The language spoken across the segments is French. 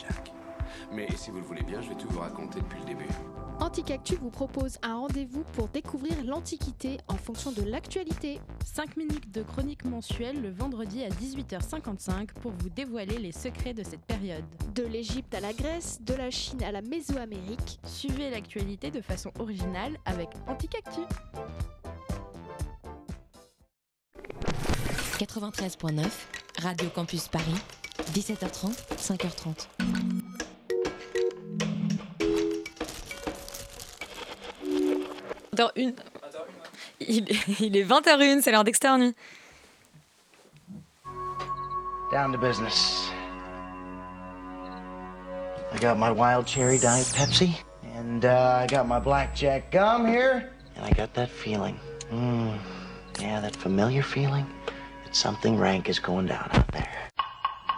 Jacques. Mais si vous le voulez bien, je vais tout vous raconter depuis le début. Anticactu vous propose un rendez-vous pour découvrir l'Antiquité en fonction de l'actualité. 5 minutes de chronique mensuelle le vendredi à 18h55 pour vous dévoiler les secrets de cette période. De l'Égypte à la Grèce, de la Chine à la Mésoamérique. Suivez l'actualité de façon originale avec Anticactu. 93.9, Radio Campus Paris, 17h30, 5h30. Une. Il, il est 20h01, c'est l'heure d'externe. Down to business. I got my wild cherry diet Pepsi, and uh, I got my blackjack gum here, and I got that feeling. Mm, yeah, that familiar feeling that something rank is going down out there.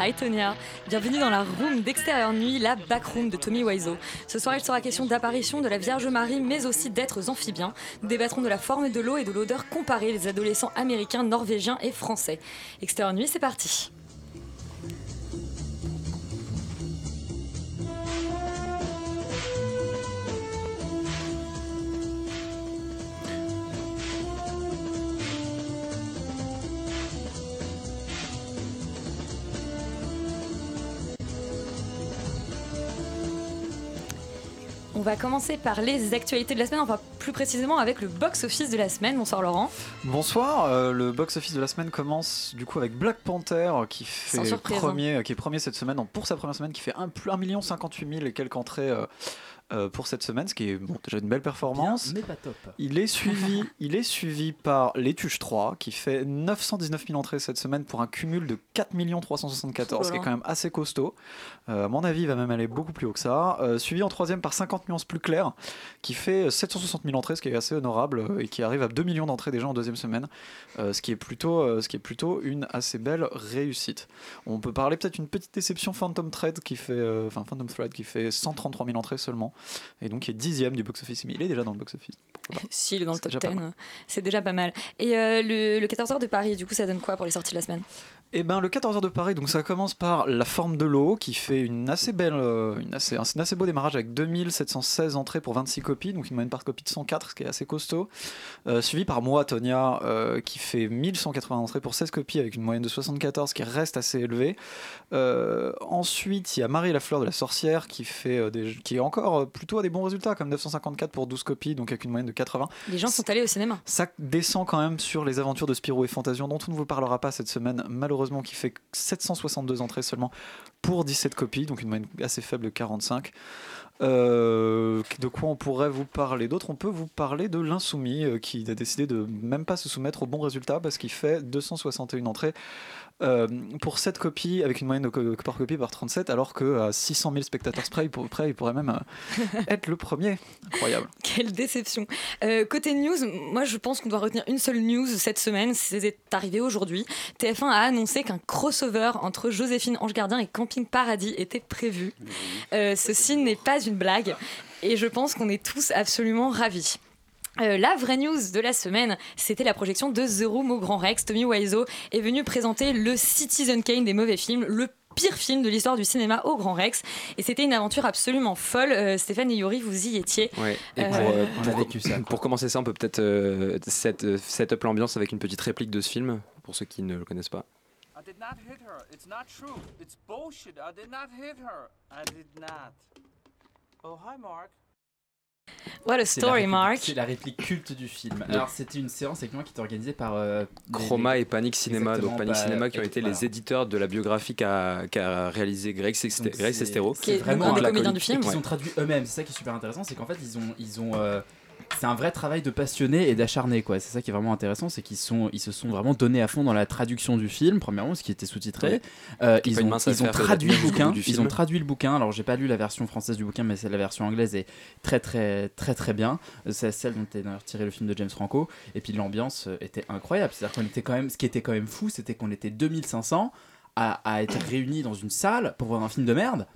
hi Tonia. Bienvenue dans la room d'extérieur nuit, la backroom de Tommy Wiseau. Ce soir, il sera question d'apparition de la Vierge Marie, mais aussi d'êtres amphibiens. Nous débattrons de la forme de l'eau et de l'odeur comparée des adolescents américains, norvégiens et français. Extérieur nuit, c'est parti. On va commencer par les actualités de la semaine, enfin plus précisément avec le box-office de la semaine. Bonsoir Laurent. Bonsoir, euh, le box-office de la semaine commence du coup avec Black Panther qui fait hein. premier, qui est premier cette semaine, donc pour sa première semaine, qui fait 1 million 58 000 et quelques entrées euh, euh, pour cette semaine, ce qui est bon, déjà une belle performance. mais pas top. Il est suivi, il est suivi par Les Tuches 3 qui fait 919 000 entrées cette semaine pour un cumul de 4 374, ce qui est quand même assez costaud. Euh, à mon avis, il va même aller beaucoup plus haut que ça. Euh, suivi en troisième par 50 nuances plus claires qui fait 760 000 entrées, ce qui est assez honorable euh, et qui arrive à 2 millions d'entrées déjà en deuxième semaine, euh, ce qui est plutôt, euh, ce qui est plutôt une assez belle réussite. On peut parler peut-être une petite déception Phantom Thread qui fait, euh, enfin Phantom Thread qui fait 133 000 entrées seulement et donc qui est dixième du box-office. Mais il est déjà dans le box-office. Pas S'il est dans le top déjà pas 10, c'est déjà pas mal. Et euh, le, le 14h de Paris, du coup, ça donne quoi pour les sorties de la semaine? Eh ben, le 14h de Paris, donc ça commence par La forme de l'eau, qui fait une assez belle, euh, une assez, un, assez beau démarrage avec 2716 entrées pour 26 copies, donc une moyenne par copie de 104, ce qui est assez costaud. Euh, suivi par moi, Tonia, euh, qui fait 1180 entrées pour 16 copies avec une moyenne de 74, qui reste assez élevée. Euh, ensuite, il y a Marie la fleur de la sorcière, qui, fait, des, qui est encore plutôt à des bons résultats, comme 954 pour 12 copies, donc avec une moyenne de 80. Les gens sont allés au cinéma. Ça descend quand même sur les aventures de Spirou et Fantasion, dont on ne vous parlera pas cette semaine, malheureusement, qui fait 762 entrées seulement pour 17 copies, donc une moyenne assez faible de 45. Euh, de quoi on pourrait vous parler d'autre? On peut vous parler de l'insoumis euh, qui a décidé de même pas se soumettre au bon résultat parce qu'il fait 261 entrées euh, pour 7 copies avec une moyenne de co- par copie par 37 alors que à 600 000 spectateurs près, il pour- près, il pourrait même euh, être le premier. Incroyable. Quelle déception. Euh, côté news, moi je pense qu'on doit retenir une seule news cette semaine, c'est arrivé aujourd'hui. TF1 a annoncé qu'un crossover entre Joséphine Ange Gardien et Camping Paradis était prévu. Euh, ceci n'est pas une blague et je pense qu'on est tous absolument ravis. Euh, la vraie news de la semaine, c'était la projection de The Room au Grand Rex. Tommy Wiseau est venu présenter le Citizen Kane des mauvais films, le pire film de l'histoire du cinéma au Grand Rex. Et c'était une aventure absolument folle. Euh, Stéphane et Yuri, vous y étiez. Ouais. Et Euh, pour, euh, On pour, a vécu ça. pour commencer ça, on peut peut-être euh, set, euh, set up l'ambiance avec une petite réplique de ce film, pour ceux qui ne le connaissent pas. I did not hit her. It's not true. It's bullshit. I did not hit her. I did not. Oh, hi, Mark. What a story, Mark. C'est la réplique culte du film. Alors, c'était une séance avec moi qui était organisée par euh, Chroma les- et Panic Cinéma. Exactement, Donc Panic bah, Cinéma qui ont été voilà. les éditeurs de la biographie qu'a qu'a réalisé Greg, Sestero. Qui est vraiment un des la comédiens du film. et qu'ils Ouais. ont traduit eux-mêmes. C'est ça qui est super intéressant, c'est qu'en fait ils ont ils ont euh, c'est un vrai travail de passionné et d'acharné quoi. C'est ça qui est vraiment intéressant, c'est qu'ils sont, ils se sont vraiment donnés à fond dans la traduction du film. Premièrement, ce qui était sous-titré. Ouais. Euh, ils ont, ils traduit le bouquin. Ils ont traduit le bouquin. Alors j'ai pas lu la version française du bouquin, mais c'est la version anglaise est très très très très bien. C'est celle dont est tiré le film de James Franco. Et puis l'ambiance euh, était incroyable. C'est-à-dire qu'on était quand même, ce qui était quand même fou, c'était qu'on était 2500 à, à être réunis dans une salle pour voir un film de merde.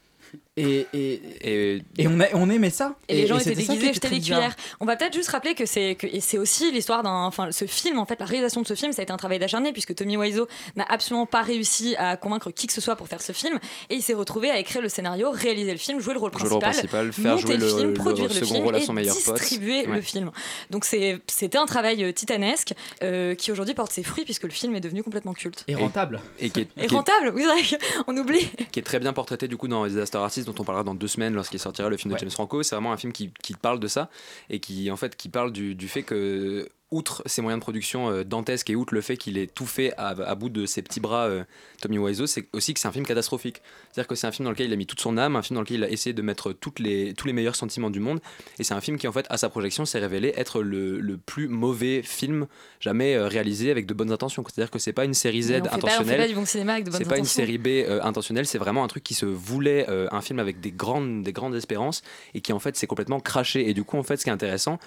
Et, et, et, on, a- on aimait ça. Et, les gens étaient déguisés, jetaient des cuillères. On va peut-être juste rappeler que c'est que et c'est aussi l'histoire d'un, enfin ce film en fait, la réalisation de ce film, ça a été un travail d'acharné puisque Tommy Wiseau n'a absolument pas réussi à convaincre qui que ce soit pour faire ce film et il s'est retrouvé à écrire le scénario, réaliser le film, jouer le rôle Jouer le rôle principal, principal, faire monter jouer le, le- film, le produire le second film rôle à et son meilleur pote. distribuer Ouais. le film. Donc c'est c'était un travail euh, titanesque euh, qui aujourd'hui porte ses fruits puisque le film est devenu complètement culte. Et rentable. Et qui est, Et qui est- rentable, oui, c'est vrai, on oublie. qui est très bien portraité du coup dans Disaster Dont on parlera dans deux semaines lorsqu'il sortira le film de Ouais. James Franco c'est vraiment un film qui, qui parle de ça et qui en fait qui parle du, du fait que outre ses moyens de production euh, dantesques et outre le fait qu'il ait tout fait à, à bout de ses petits bras euh, Tommy Wiseau c'est aussi que c'est un film catastrophique. C'est à dire que c'est un film dans lequel il a mis toute son âme un film dans lequel il a essayé de mettre toutes les, tous les meilleurs sentiments du monde et c'est un film qui en fait à sa projection s'est révélé être le, le plus mauvais film jamais euh, réalisé avec de bonnes intentions. C'est à dire que c'est pas une série Z on intentionnelle. bon c'est pas une série B intentionnelle, c'est vraiment un truc qui se voulait un film avec des grandes, des grandes espérances et qui en fait s'est complètement craché. Et du coup, en fait, ce qui est intéressant,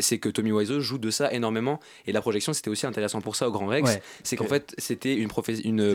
c'est que Tommy Wiseau joue de ça énormément. Et la projection c'était aussi intéressant pour ça au Grand Rex. Ouais. c'est qu'en Que- fait c'était une,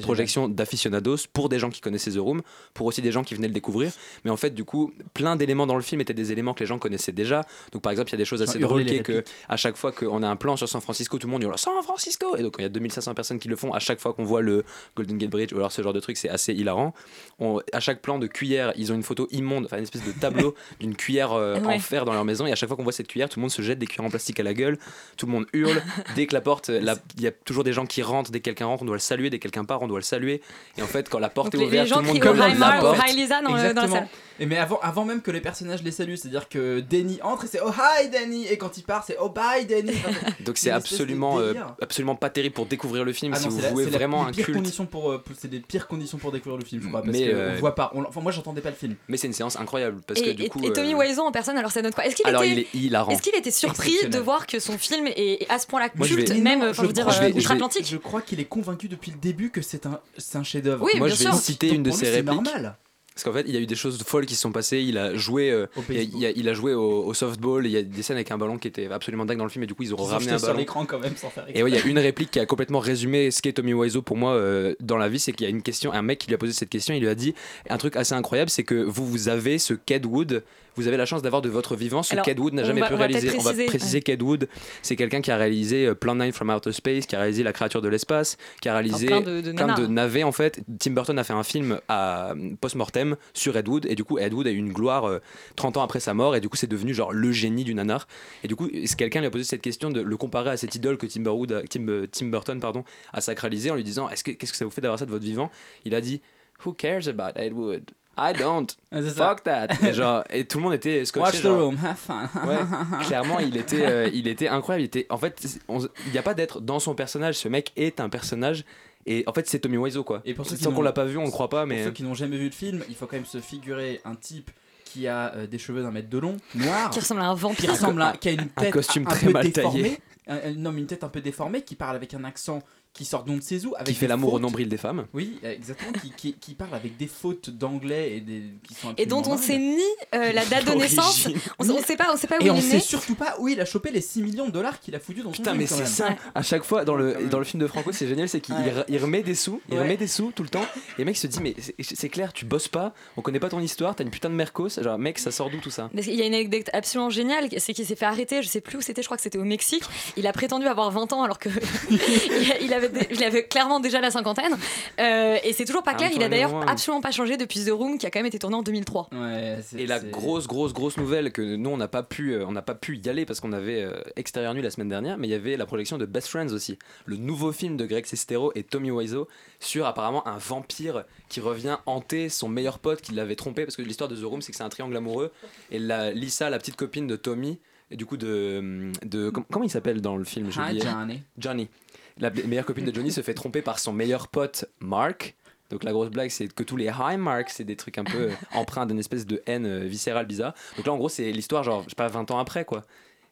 projection d'aficionados pour des gens qui connaissaient The Room pour aussi des gens qui venaient le découvrir. Mais en fait du coup plein d'éléments dans le film étaient des éléments que les gens connaissaient déjà. Donc par exemple il y a des choses assez drôles que à chaque fois qu'on a un plan sur San Francisco tout le monde hurle San Francisco! Et donc il y a 2500 personnes qui le font à chaque fois qu'on voit le Golden Gate Bridge ou alors ce genre de truc c'est assez hilarant. On- à chaque plan de cuillère ils ont une photo immonde enfin une espèce de tableau d'une cuillère euh, Ouais. en fer dans leur maison. Et à chaque fois qu'on voit cette cuillère tout le monde se jette des cuillères en plastique à la gueule tout le monde hurle dès que la porte la- il y a toujours des gens qui rentrent dès que quelqu'un rentre on doit le saluer dès que quelqu'un part on doit le saluer et en fait quand la porte Donc est ouverte tout le monde Hi la porte Lisa dans, le- dans la salle. Et mais avant, avant même que les personnages les saluent, c'est-à-dire que Danny entre et c'est oh hi Danny et quand il part c'est oh bye Danny. Enfin, donc c'est absolument euh, absolument pas terrible pour découvrir le film Ah si non, vous c'est la- voulez c'est la- vraiment les un pires culte conditions pour, euh, pour- c'est des pires conditions pour découvrir le film, je crois, parce Mais, que euh, on voit pas. on- enfin, moi, j'entendais pas le film. mais c'est une séance incroyable parce que et, du et- coup et Tommy euh, Wiseau en personne, alors ça donne quoi Est-ce qu'il alors était, il est hilarant est-ce qu'il était surpris de voir que son film est, à ce point-là je culte, vais- même, Non, enfin, je veux dire, je vais- euh, je vais- outre-Atlantique Je crois qu'il est convaincu depuis le début que c'est un, c'est un chef-d'œuvre. Oui, moi bien je vais sûr. citer Donc, une de ses c'est répliques normal. Parce qu'en fait, il y a eu des choses folles qui se sont passées. Il a joué, euh, Au il, a, baseball. il a- il a joué au, au softball. Il y a des scènes avec un ballon qui était absolument dingue dans le film. Et du coup, ils ont Ils ont ramené jeté un sur ballon. l'écran quand même sans faire Et ouais, il y a une réplique qui a complètement résumé ce qu'est Tommy Wiseau pour moi euh, dans la vie, c'est qu'il y a une question, un mec qui lui a posé cette question, il lui a dit un truc assez incroyable, c'est que vous vous avez ce Ked Wood, vous avez la chance d'avoir de votre vivant ce Alors, Ked Wood n'a jamais va- pu on réaliser. On va préciser, préciser Ked Wood, c'est quelqu'un qui a réalisé euh, Plan 9 from Outer Space, qui a réalisé La créature de l'espace, qui a réalisé plein de- de nanars. navets en fait. Tim Burton a fait un film à post-mortem sur Ed Wood et du coup Ed Wood a eu une gloire euh, 30 ans après sa mort et du coup c'est devenu genre le génie du nanar et du coup quelqu'un lui a posé cette question de le comparer à cette idole que Tim, Burwood a- Tim, euh, Tim Burton pardon, a sacralisé en lui disant est-ce que qu'est-ce que ça vous fait d'avoir ça de votre vivant? Il a dit who cares about Ed Wood? I don't c'est ça. fuck that et, genre, et tout le monde était scotché Watch the genre, room, have fun. Ouais, clairement, il était, euh, il était incroyable. Il était, en fait, il n'y a pas d'être dans son personnage. Ce mec est un personnage. Et en fait, c'est Tommy Wiseau, quoi. Et pour ceux qui qu'on n'ont- l'a pas vu, on ne croit pas, Pour mais. ceux qui n'ont jamais vu le film, il faut quand même se figurer un type qui a euh, des cheveux d'un mètre de long, noir, qui ressemble à un qui vampire. ressemble à, qui a une Un tête costume un très peu mal déformée, taillé. un, un homme une tête un peu déformée, qui parle avec un accent qui sort d'on ne sait où, avec Qui fait l'amour au nombril des femmes. Oui, euh, exactement, qui, qui, qui parle avec des fautes d'anglais et des qui sont Et dont on sait ni euh, la date de naissance, on, on sait pas, on sait pas où Et il on est sait né. surtout pas où il a chopé les 6 millions de dollars qu'il a foutu dans son Putain, film, mais c'est ça. À chaque fois, dans le, dans le film de Franco, c'est génial, c'est qu'il Ouais. re- il remet des sous, il Ouais. remet des sous tout le temps. Et le mec se dit, mais c'est- clair, tu bosses pas, on connaît pas ton histoire, t'as une putain de mercos. Genre, mec, ça sort d'où tout ça? Qu'il y a une anecdote absolument géniale, c'est qu'il s'est fait arrêter, je sais plus où c'était, je crois que c'était au Mexique. Il a prétendu avoir 20 ans alors que il avait, il avait clairement déjà la cinquantaine. Euh, et c'est toujours pas Ah, clair, il a d'ailleurs loin. absolument pas changé depuis The Room qui a quand même été tourné en 2003. Ouais, c'est- Et la c'est- grosse, grosse, grosse nouvelle que nous on n'a pas pu, euh, on n'a pas pu y aller parce qu'on avait euh, extérieur nuit la semaine dernière, mais il y avait la projection de Best Friends aussi, le nouveau film de Greg Sestero et Tommy Wiseau sur apparemment un vampire qui revient hanter son meilleur pote qui l'avait trompé parce que l'histoire de The Room c'est que c'est un triangle amoureux et la Lisa, la petite copine de Tommy et du coup de, de com- comment il s'appelle dans le film j'ai oublié. Johnny. Johnny. La meilleure copine de Johnny se fait tromper par son meilleur pote Mark. Donc la grosse blague, c'est que tous les hi Mark, c'est des trucs un peu empreints d'une espèce de haine euh, viscérale bizarre. Donc là, en gros, c'est l'histoire, genre, je sais pas, 20 ans après, quoi.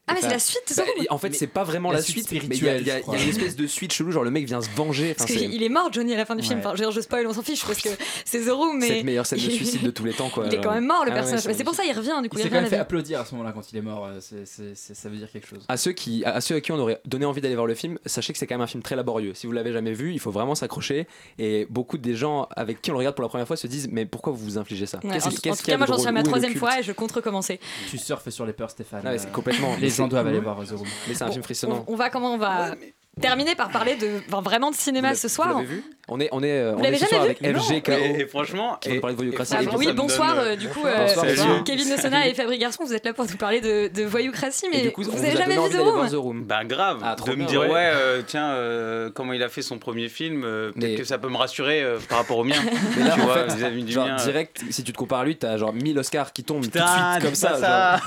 Ah, mais c'est la suite, Bah, En fait, c'est pas vraiment la la, suite suite, mais il y, a- y y une espèce de suite chelou, genre le mec vient se venger. Enfin, Parce c'est qu'il est mort, Johnny, à la fin du film. Enfin, je, je spoil, on s'en fiche parce que c'est The Room, mais. cette meilleure scène de suicide de tous les temps. Quoi, Il est quand même mort, le Ah personnage. c'est c'est pour ça, il revient, du coup, Il il s'est quand même fait applaudir à ce moment-là quand il est mort. euh, c'est- c'est- c'est- ça veut dire quelque chose. À ceux, qui, à ceux à qui on aurait donné envie d'aller voir le film, sachez que c'est quand même un film très laborieux. Si vous l'avez jamais vu, il faut vraiment s'accrocher. Et beaucoup des gens avec qui on le regarde pour la première fois se disent Mais pourquoi vous vous infligez ça? En, tout qu'il y a cas, moi j'en suis à ma le troisième fois et je compte recommencer. Tu surfes sur les peurs, Stéphane. Ah c'est complètement. Les gens doivent aller voir The Room. Mais c'est un Bon, film frissonnant. On, on va comment on va terminer par parler de enfin, vraiment de cinéma Vous ce soir. Vous l'avez vu? On est, on est, euh, Vous on est ce jamais soir vu avec FGKO. Et, et franchement, et- parler de voyoucratie. et oui, bonsoir. donne, euh, du coup, bonsoir, euh, bonsoir. Kevin Sena et Fabrice Garçon, vous êtes là pour nous parler de, de Voyou Crassi, mais coup, vous on avez vous a jamais vu The Room The Room. Bah grave, Ah, de me dire ouais. ouais, euh, tiens, euh, comment il a fait son premier film, euh, peut-être Mais- que ça peut me rassurer euh, par rapport au mien. Mais là, tu en vois, fait, vis-à-vis du genre, mien. direct, si tu te compares à lui, t'as genre 1000 Oscars qui tombent tout de suite comme ça.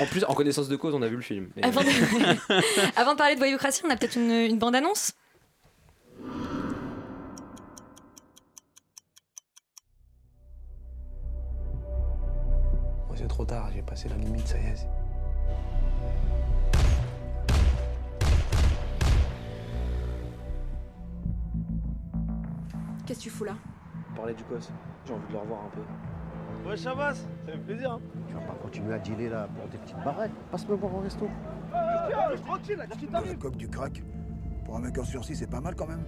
en plus, en connaissance de cause, on a vu le film. Avant de... Parler de Voyou Crassi, on a peut-être une bande-annonce? Moi, c'est trop tard, j'ai passé la limite, ça y est. Qu'est-ce que tu fous là? Parler du gosse, j'ai envie de le revoir un peu. Ouais, Chavas, ça fait plaisir. hein. Tu vas pas continuer à dealer là pour des petites barrettes? Passe me voir au resto. Tiens, tranquille, là, qu'est-ce qui La coque du crack. Pour un mec en sursis, c'est pas mal quand même.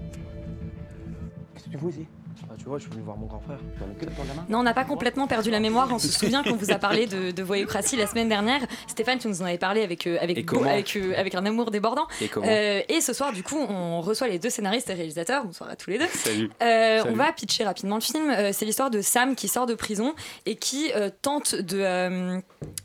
Qu'est-ce que tu fous ici? Ah, tu vois, je suis venu voir mon grand frère. Non, on n'a pas complètement perdu la mémoire. On se souvient qu'on vous a parlé de, de Voyoucratie la semaine dernière. Stéphane, tu nous en avais parlé avec, euh, avec, Et beau- comment avec, euh, avec un amour débordant. Et comment Euh, et ce soir, du coup, on reçoit les deux scénaristes et réalisateurs. Bonsoir à tous les deux. Salut. Euh, Salut. on va pitcher rapidement le film. Euh, c'est l'histoire de Sam qui sort de prison et qui euh, tente de, euh,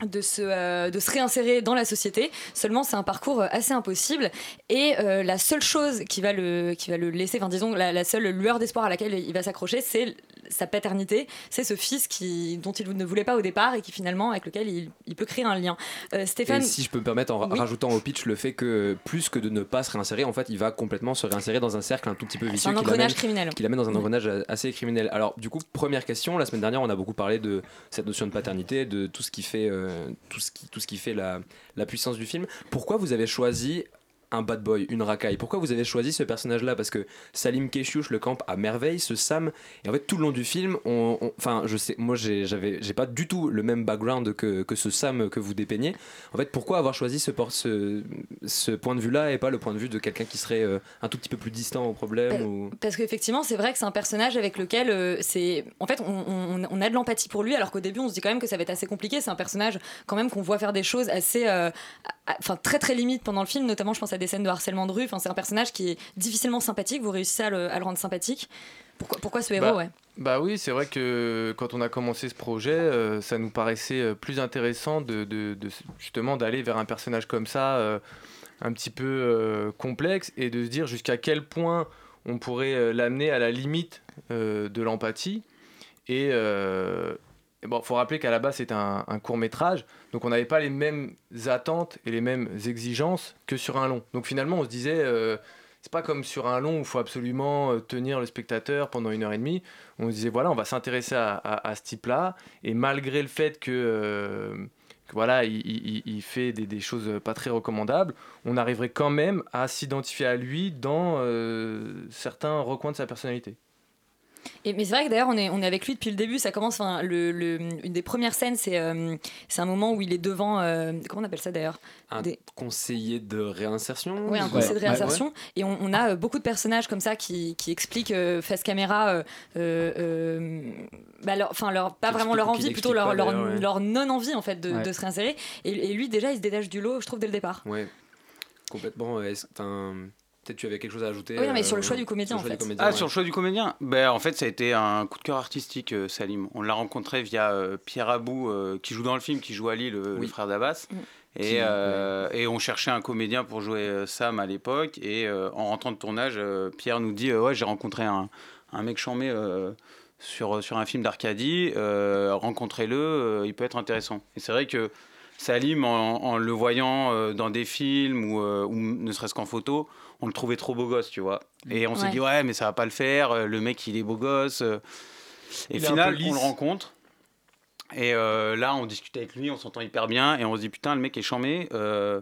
de, se, euh, de se réinsérer dans la société. Seulement, c'est un parcours assez impossible. Et euh, la seule chose qui va le, qui va le laisser, enfin, disons, la, la seule lueur d'espoir à laquelle il va s'accrocher, c'est sa paternité. C'est ce fils qui, dont il ne voulait pas au départ et qui finalement, avec lequel il, il peut créer un lien. Euh, Stéphane. Et si je peux me permettre en Oui. rajoutant au pitch le fait que plus que de ne pas se réinsérer, en fait, il va complètement se réinsérer dans un cercle un tout petit peu vicieux un qui engrenage l'amène- dans un engrenage assez criminel. Alors, du coup, première question, la semaine dernière, on a beaucoup parlé de cette notion de paternité, de tout ce qui fait, euh, tout ce qui, tout ce qui fait la, la puissance du film. Pourquoi vous avez choisi un bad boy, une racaille Pourquoi vous avez choisi ce personnage-là? Parce que Salim Keshiouch le campe à merveille, ce Sam. Et en fait, tout le long du film, on, on- enfin, je sais, moi, j'avais, j'ai pas du tout le même background que, que ce Sam que vous dépeignez. En fait, pourquoi avoir choisi ce, por- ce, ce point de vue-là et pas le point de vue de quelqu'un qui serait euh, un tout petit peu plus distant au problème Pa- ou... Parce qu'effectivement, c'est vrai que c'est un personnage avec lequel euh, c'est. En fait, on, a de l'empathie pour lui, alors qu'au début, on se dit quand même que ça va être assez compliqué. C'est un personnage, quand même, qu'on voit faire des choses assez. euh, Enfin, très très limites pendant le film, notamment, je pense à des scènes de harcèlement de rue. Enfin, c'est un personnage qui est difficilement sympathique. Vous réussissez à le, à le rendre sympathique. Pourquoi, pourquoi ce héros, Bah, ouais Bah oui, c'est vrai que quand on a commencé ce projet, euh, ça nous paraissait euh, plus intéressant de, de- de- justement d'aller vers un personnage comme ça, euh, un petit peu euh, complexe, et de se dire jusqu'à quel point on pourrait l'amener à la limite de l'empathie. Et, et bon, faut rappeler qu'à la base c'est un, court métrage, donc on n'avait pas les mêmes attentes et les mêmes exigences que sur un long. Donc finalement, on se disait. euh, c'est pas comme sur un long où il faut absolument euh, tenir le spectateur pendant une heure et demie. On se disait voilà, on va s'intéresser à, ce type-là. Et malgré le fait que, euh, voilà, il, fait des, des choses pas très recommandables, on arriverait quand même à s'identifier à lui dans euh, certains recoins de sa personnalité. Et, mais c'est vrai que d'ailleurs, on est, on est avec lui depuis le début. Ça commence, enfin, le, le- une des premières scènes, c'est euh, c'est un moment où il est devant. euh, comment on appelle ça d'ailleurs? Un Des- conseiller de réinsertion Oui, un Ouais. conseil de réinsertion. ouais. Et on, on a euh, beaucoup de personnages comme ça qui, qui expliquent euh, face caméra, euh, euh, euh, bah, leur, enfin, leur, pas vraiment leur envie, plutôt leur, pas, leur, leur non-envie en fait de, Ouais. de se réinsérer. Et, et lui, déjà, il se détache du lot, je trouve, dès le départ. Ouais, complètement. euh, enfin, Peut-être tu avais quelque chose à ajouter. Oui, non, mais sur le euh, choix du comédien, sur le choix en du fait. comédien, Ah, ouais. sur le choix du comédien ben, En fait, ça a été un coup de cœur artistique, euh, Salim. On l'a rencontré via euh, Pierre Abou, euh, qui joue dans le film, qui joue Ali, le, frère d'Abbas. Mm. Et, Qui- euh, et on cherchait un comédien pour jouer Sam à l'époque. Et euh, en rentrant de tournage, euh, Pierre nous dit euh, Ouais, j'ai rencontré un, un mec chambé euh, sur, sur un film d'Arcadie. euh, Rencontrez-le, euh, il peut être intéressant. Et c'est vrai que Salim, en, en le voyant dans des films ou, ou ne serait-ce qu'en photo, on le trouvait trop beau gosse, tu vois. Et on s'est Ouais. dit, ouais, mais ça va pas le faire, euh, le mec, il est beau gosse. euh. Et final, on le rencontre. Et euh, là, on discute avec lui, on s'entend hyper bien, et on se dit putain, le mec est chambé. euh,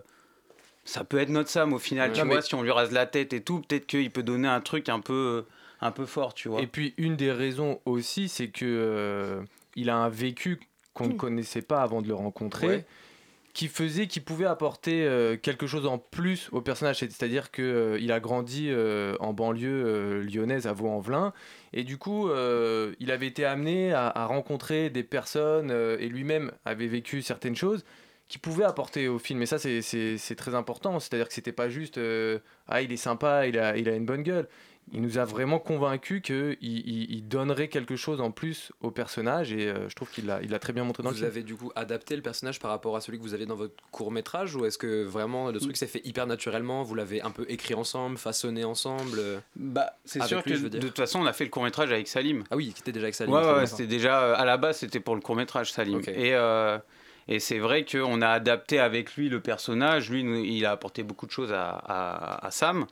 ça peut être notre Sam au final, Ouais. tu vois, mais- si on lui rase la tête et tout, peut-être qu'il peut donner un truc un peu, un peu fort, tu vois. Et puis une des raisons aussi, c'est que euh, il a un vécu qu'on ne connaissait pas avant de le rencontrer. Ouais. Qui faisait qu'il pouvait apporter euh, quelque chose en plus au personnage. C'est- c'est-à-dire que euh, il a grandi euh, en banlieue euh, lyonnaise à Vaux-en-Velin. Et du coup il avait été amené à, rencontrer des personnes et lui-même avait vécu certaines choses qui pouvaient apporter au film. Et ça c'est- très important. C'est-à-dire que c'était pas juste ah il est sympa il a une bonne gueule il nous a vraiment convaincu qu'il il, il donnerait quelque chose en plus au personnage et euh, je trouve qu'il l'a il l'a très bien montré dans le Vous film. avez du coup adapté le personnage par rapport à celui que vous avez dans votre court métrage ou est-ce que vraiment le truc s'est fait hyper naturellement Vous l'avez un peu écrit ensemble, façonné ensemble euh, Bah, c'est sûr lui, que je veux de toute façon, on a fait le court métrage avec Salim. Ah oui, qui était déjà avec Salim. Ouais, ouais, c'était déjà euh, à la base, c'était pour le court métrage Salim. Et euh, et c'est vrai qu'on a adapté avec lui le personnage. Lui, il a apporté beaucoup de choses à, à, à Sam.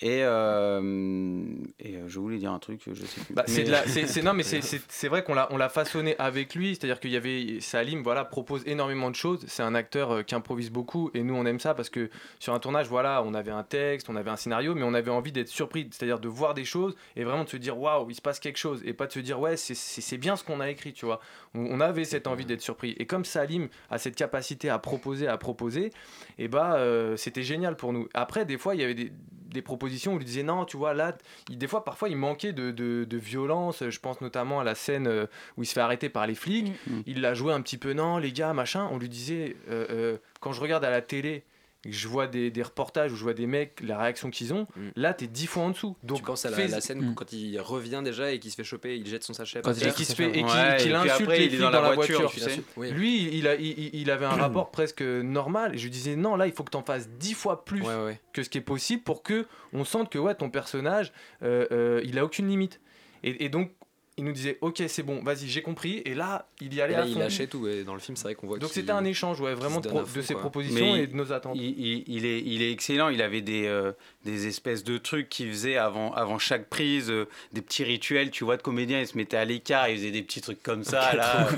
Et, euh, et euh, je voulais dire un truc, je sais plus. Bah, c'est la- c'est- c'est- non, mais c'est- vrai qu'on l'a on l'a façonné avec lui, c'est-à-dire qu'il y avait Salim, voilà, propose énormément de choses. C'est un acteur euh, qui improvise beaucoup et nous on aime ça parce que sur un tournage, voilà, on avait un texte, on avait un scénario, mais on avait envie d'être surpris, c'est-à-dire de voir des choses et vraiment de se dire waouh, il se passe quelque chose et pas de se dire ouais, c'est- bien ce qu'on a écrit, tu vois. On, on avait cette envie d'être surpris et comme Salim a cette capacité à proposer, à proposer, et bah euh, c'était génial pour nous. Après, des fois, il y avait des, des propositions où il disait non, tu vois, là, il- des fois, parfois, il manquait de, de, de violence. Je pense notamment à la scène euh, où il se fait arrêter par les flics. Il l'a joué un petit peu, non, les gars, machin. On lui disait, euh, euh, quand je regarde à la télé, je vois des, des reportages où je vois des mecs, la réaction qu'ils ont, là, t'es dix fois en dessous. Donc, tu penses à la, fais- la scène où quand il revient déjà et qu'il se fait choper, il jette son sachet. et par terre. qui se fait et Ouais, qu'il insulte après, les il est dans dans, la la voiture, voiture. tu sais. Oui. Lui, il, a, il, il avait un rapport presque normal. Et je lui disais non, là, il faut que t'en fasses dix fois plus Ouais, ouais. que ce qui est possible pour que on sente que ouais, ton personnage, euh, euh, il a aucune limite. Et, et donc, il nous disait ok, c'est bon, vas-y, j'ai compris. Et là, il y allait Et là, à il lâchait tout. Et dans le film, c'est vrai qu'on voit Donc qu'il- c'était un échange, ouais, vraiment de, pro- ses quoi. propositions Mais et de nos attentes. Il, il- il est, il est excellent. Il avait des, euh, des espèces de trucs qu'il faisait avant, avant chaque prise, euh, des petits rituels, tu vois, de comédien. Il se mettait à l'écart, il faisait des petits trucs comme ça, là.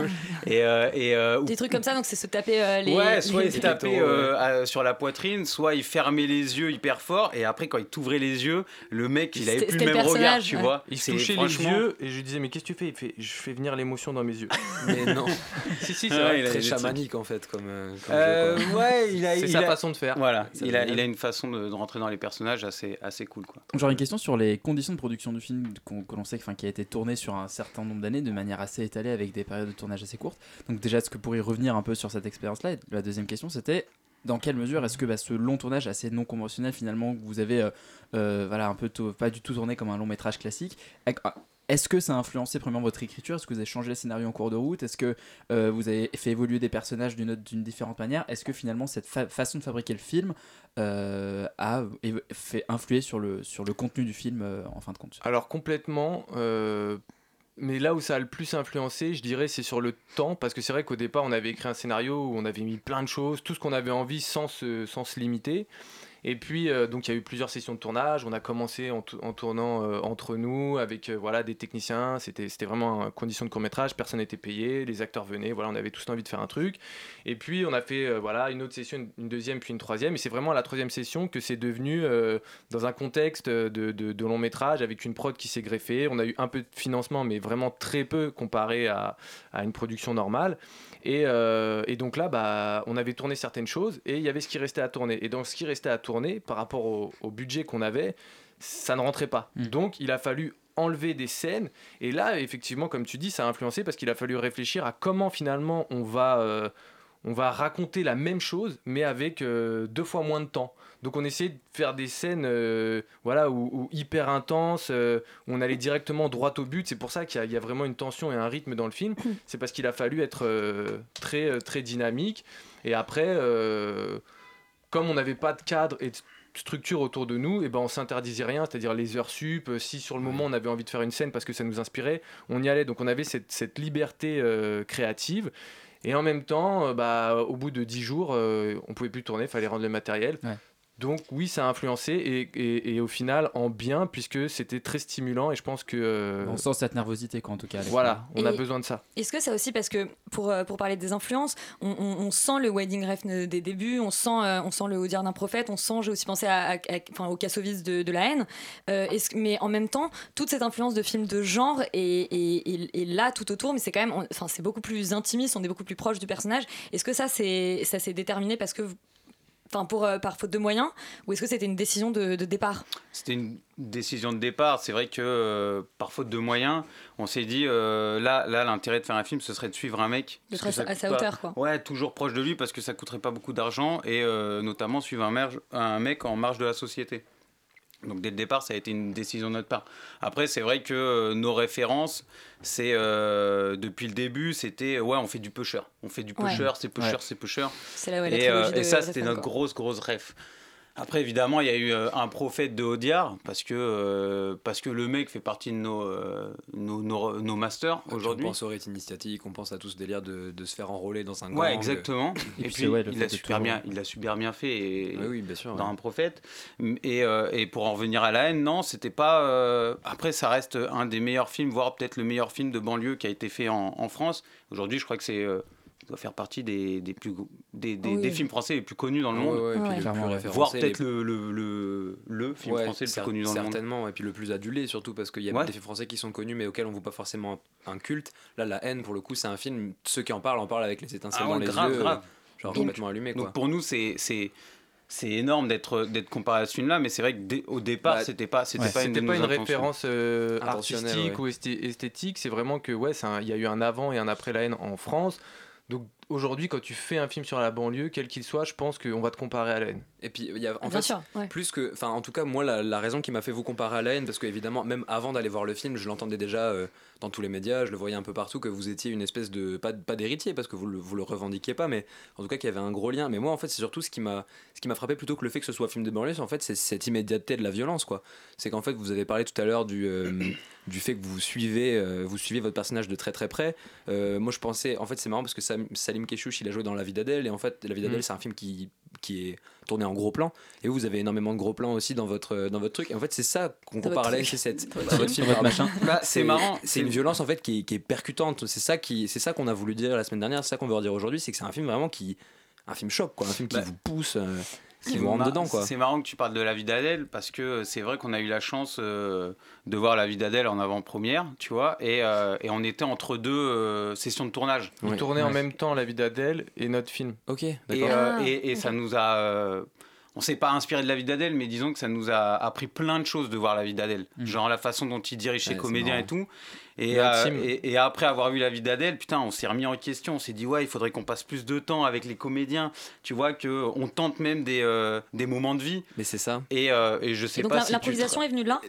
Et, euh, et, euh, Des trucs comme ça, donc c'est se taper euh, les. ouais, soit les- il se tapait euh, sur la poitrine, soit il fermait les yeux hyper fort, et après quand il t'ouvrait les yeux, le mec il avait C'était- plus c'était le le même regard, tu ouais. vois. Il se touchait les yeux et je lui disais mais qu'est-ce que tu fais? Il fait je fais venir l'émotion dans mes yeux. Mais non. si si c'est Ouais, vrai. il a Très chamanique en fait, comme. euh, comme Euh, jeu, ouais, il a, C'est il sa a- façon de faire. Voilà, il a, génial. il a une façon de, de rentrer dans les personnages assez, assez cool quoi. J'aurais une question sur les conditions de production du film qu'on- que l'on sait enfin, qui a été tourné sur un certain nombre d'années de manière assez étalée avec des périodes de tournage assez courtes. Donc déjà, est-ce que vous pourriez revenir un peu sur cette expérience-là La deuxième question, c'était dans quelle mesure est-ce que bah, ce long tournage assez non conventionnel finalement que vous avez euh, euh, voilà, un peu pas du tout tourné comme un long métrage classique, est-ce que ça a influencé premièrement votre écriture? Est-ce que vous avez changé le scénario en cours de route? Est-ce que euh, vous avez fait évoluer des personnages d'une différente manière? Est-ce que finalement cette fa- façon de fabriquer le film euh, a fait influer sur le, sur le contenu du film euh, en fin de compte? Alors complètement. mais là où ça a le plus influencé, je dirais, c'est sur le temps, parce que c'est vrai qu'au départ, on avait écrit un scénario où on avait mis plein de choses, tout ce qu'on avait envie sans se, sans se limiter. Et puis, euh, donc, il y a eu plusieurs sessions de tournage. On a commencé en, tou- en tournant euh, entre nous avec euh, voilà, des techniciens. C'était vraiment en condition de court-métrage. Personne n'était payé. Les acteurs venaient. Voilà, on avait tous envie de faire un truc. Et puis, on a fait voilà, une autre session, une, une deuxième, puis une troisième. Et c'est vraiment à la troisième session que c'est devenu dans un contexte de, de- de long métrage avec une prod qui s'est greffée. On a eu un peu de financement, mais vraiment très peu comparé à, à une production normale. Et, euh, et donc là, bah, on avait tourné certaines choses et il y avait ce qui restait à tourner. Et dans ce qui restait à tourner, par rapport au, au budget qu'on avait, ça ne rentrait pas. Donc il a fallu enlever des scènes. Et là, effectivement, comme tu dis, ça a influencé parce qu'il a fallu réfléchir à comment finalement on va, euh, on va raconter la même chose, mais avec euh, deux fois moins de temps. Donc on essayait de faire des scènes euh, voilà, où, où hyper intenses, euh, où on allait directement droit au but. C'est pour ça qu'il y, a- il y a vraiment une tension et un rythme dans le film. C'est parce qu'il a fallu être euh, très, euh, très dynamique. Et après, euh, comme on n'avait pas de cadre et de structure autour de nous, et ben on s'interdisait rien, c'est-à-dire les heures sup. euh, Si sur le moment on avait envie de faire une scène parce que ça nous inspirait, on y allait. Donc on avait cette, cette liberté euh, créative. Et en même temps, euh, bah, au bout de 10 jours, euh, on pouvait plus tourner, il fallait rendre le matériel. Donc oui, ça a influencé et, et- et au final en bien puisque c'était très stimulant et je pense que euh, On sent cette nervosité quoi en tout cas. voilà, on a besoin de ça. Est-ce que ça aussi, parce que pour, euh, pour parler des influences, on, on- on sent le wedding rêve des débuts, on sent, euh, on sent le Au dire d'un prophète, on sent, j'ai aussi pensé à, à- à- enfin, au Kassovitz de, de la haine, Euh, est-ce mais en même temps, toute cette influence de films de genre est, est- est- est là tout autour, mais c'est quand même, enfin, c'est beaucoup plus intimiste, on est beaucoup plus proche du personnage. Est-ce que ça, c'est, ça s'est déterminé parce que, enfin, pour, euh, par faute de moyens, ou est-ce que c'était une décision de, de départ C'était une décision de départ. C'est vrai que euh, par faute de moyens, on s'est dit euh, là, là l'intérêt de faire un film, ce serait de suivre un mec. Parce que à sa- pas- hauteur, quoi. Ouais, toujours proche de lui parce que ça coûterait pas beaucoup d'argent et notamment suivre un, merge- un mec en marge de la société. Donc dès le départ, ça a été une décision de notre part. Après, c'est vrai que euh, nos références, c'est euh, depuis le début, c'était ouais, on fait du pusher, on fait du Ouais. pusher, c'est pusher, Ouais. c'est pusher. C'est là, ouais, la et, euh, et ça, c'était notre quoi. grosse grosse ref. Après, évidemment, il y a eu euh, un prophète de Audiard parce que euh, parce que le mec fait partie de nos euh, nos, nos, nos masters aujourd'hui. On pense au rate initiatique, on pense à tout ce délire de, de se faire enrôler dans un gang. Ouais, exactement. Et Et, puis, ouais, il, a de super bien, il a super bien fait et, Oui, oui, bien sûr, dans ouais. un prophète. Et, euh, et pour en revenir à la haine, non, c'était pas. euh, Après, ça reste un des meilleurs films, voire peut-être le meilleur film de banlieue qui a été fait en, en France. Aujourd'hui, je crois que c'est. Doit faire partie des, des, plus, des, des, Oui. des films français les plus connus dans le monde. ouais, Voire les- peut-être le, le, le, le film Ouais, français le plus connu dans le monde. Certainement, et puis le plus adulé surtout parce qu'il y a Ouais. des films français qui sont connus mais auxquels on voit pas forcément un culte. Là, La haine, pour le coup, c'est un film, ceux qui en parlent en parlent avec les étincelles Ah dans les grave, yeux. grave. Genre complètement allumé quoi. Donc pour nous, c'est c'est c'est énorme d'être d'être comparé à ce film-là, mais c'est vrai que dès- au départ, Bah, c'était pas c'était pas une, pas référence euh, Intentionnelle, artistique ouais. ou esthé- esthétique, c'est vraiment que ouais, il y a eu un avant et un après la haine en France. Donc aujourd'hui, quand tu fais un film sur la banlieue, quel qu'il soit, je pense qu'on va te comparer à la haine. Et puis, il y a, en Bien fait, sûr, ouais. plus que. Enfin, en tout cas, moi, la, la raison qui m'a fait vous comparer à la haine, parce que, évidemment, même avant d'aller voir le film, je l'entendais déjà euh, dans tous les médias, je le voyais un peu partout, que vous étiez une espèce de. Pas, pas d'héritier, parce que vous le, vous le revendiquiez pas, mais en tout cas, qu'il y avait un gros lien. Mais moi, en fait, c'est surtout ce qui m'a ce qui m'a frappé plutôt que le fait que ce soit film de banlieue, c'est en fait, c'est cette immédiateté de la violence, quoi. C'est qu'en fait, vous avez parlé tout à l'heure du. euh, du fait que vous suivez, euh, vous suivez votre personnage de très très près. Moi, je pensais, en fait, c'est marrant parce que Sam- Salim il a joué dans La vie d'Adèle, et en fait, La vie d'Adèle, Mm. c'est un film qui, qui est tourné en gros plan, et vous, vous avez énormément de gros plans aussi dans votre, dans votre truc. Et en fait, c'est ça qu'on compare à votre la cette, votre film. Votre machin. Bah, c'est marrant, C'est une violence en fait qui, est- qui est percutante. C'est ça qui, c'est ça qu'on a voulu dire la semaine dernière. C'est ça qu'on veut redire aujourd'hui, c'est que c'est un film vraiment qui, un film choc, quoi, un film qui Bah, vous pousse, euh, C'est vous rentre mar- dedans, quoi. C'est marrant que tu parles de la vie d'Adèle parce que c'est vrai qu'on a eu la chance euh, de voir la vie d'Adèle en avant-première, tu vois, et, euh, et on était entre deux euh, sessions de tournage. On tournait en même temps La vie d'Adèle et notre film. Ok, Et, d'accord. euh, Ah, et, et ça nous a. euh, on s'est pas inspiré de la vie d'Adèle, mais disons que ça nous a appris plein de choses de voir la vie d'Adèle. Genre la façon dont il dirige ses Ouais, comédiens et tout. Et, euh, et, et après avoir vu la vie d'Adèle, putain, on s'est remis en question. On s'est dit, ouais, il faudrait qu'on passe plus de temps avec les comédiens. Tu vois, qu'on tente même des, euh, des moments de vie. Mais c'est ça. Et, euh, et je sais Et donc pas la- si tu l'improvisation est venue de là?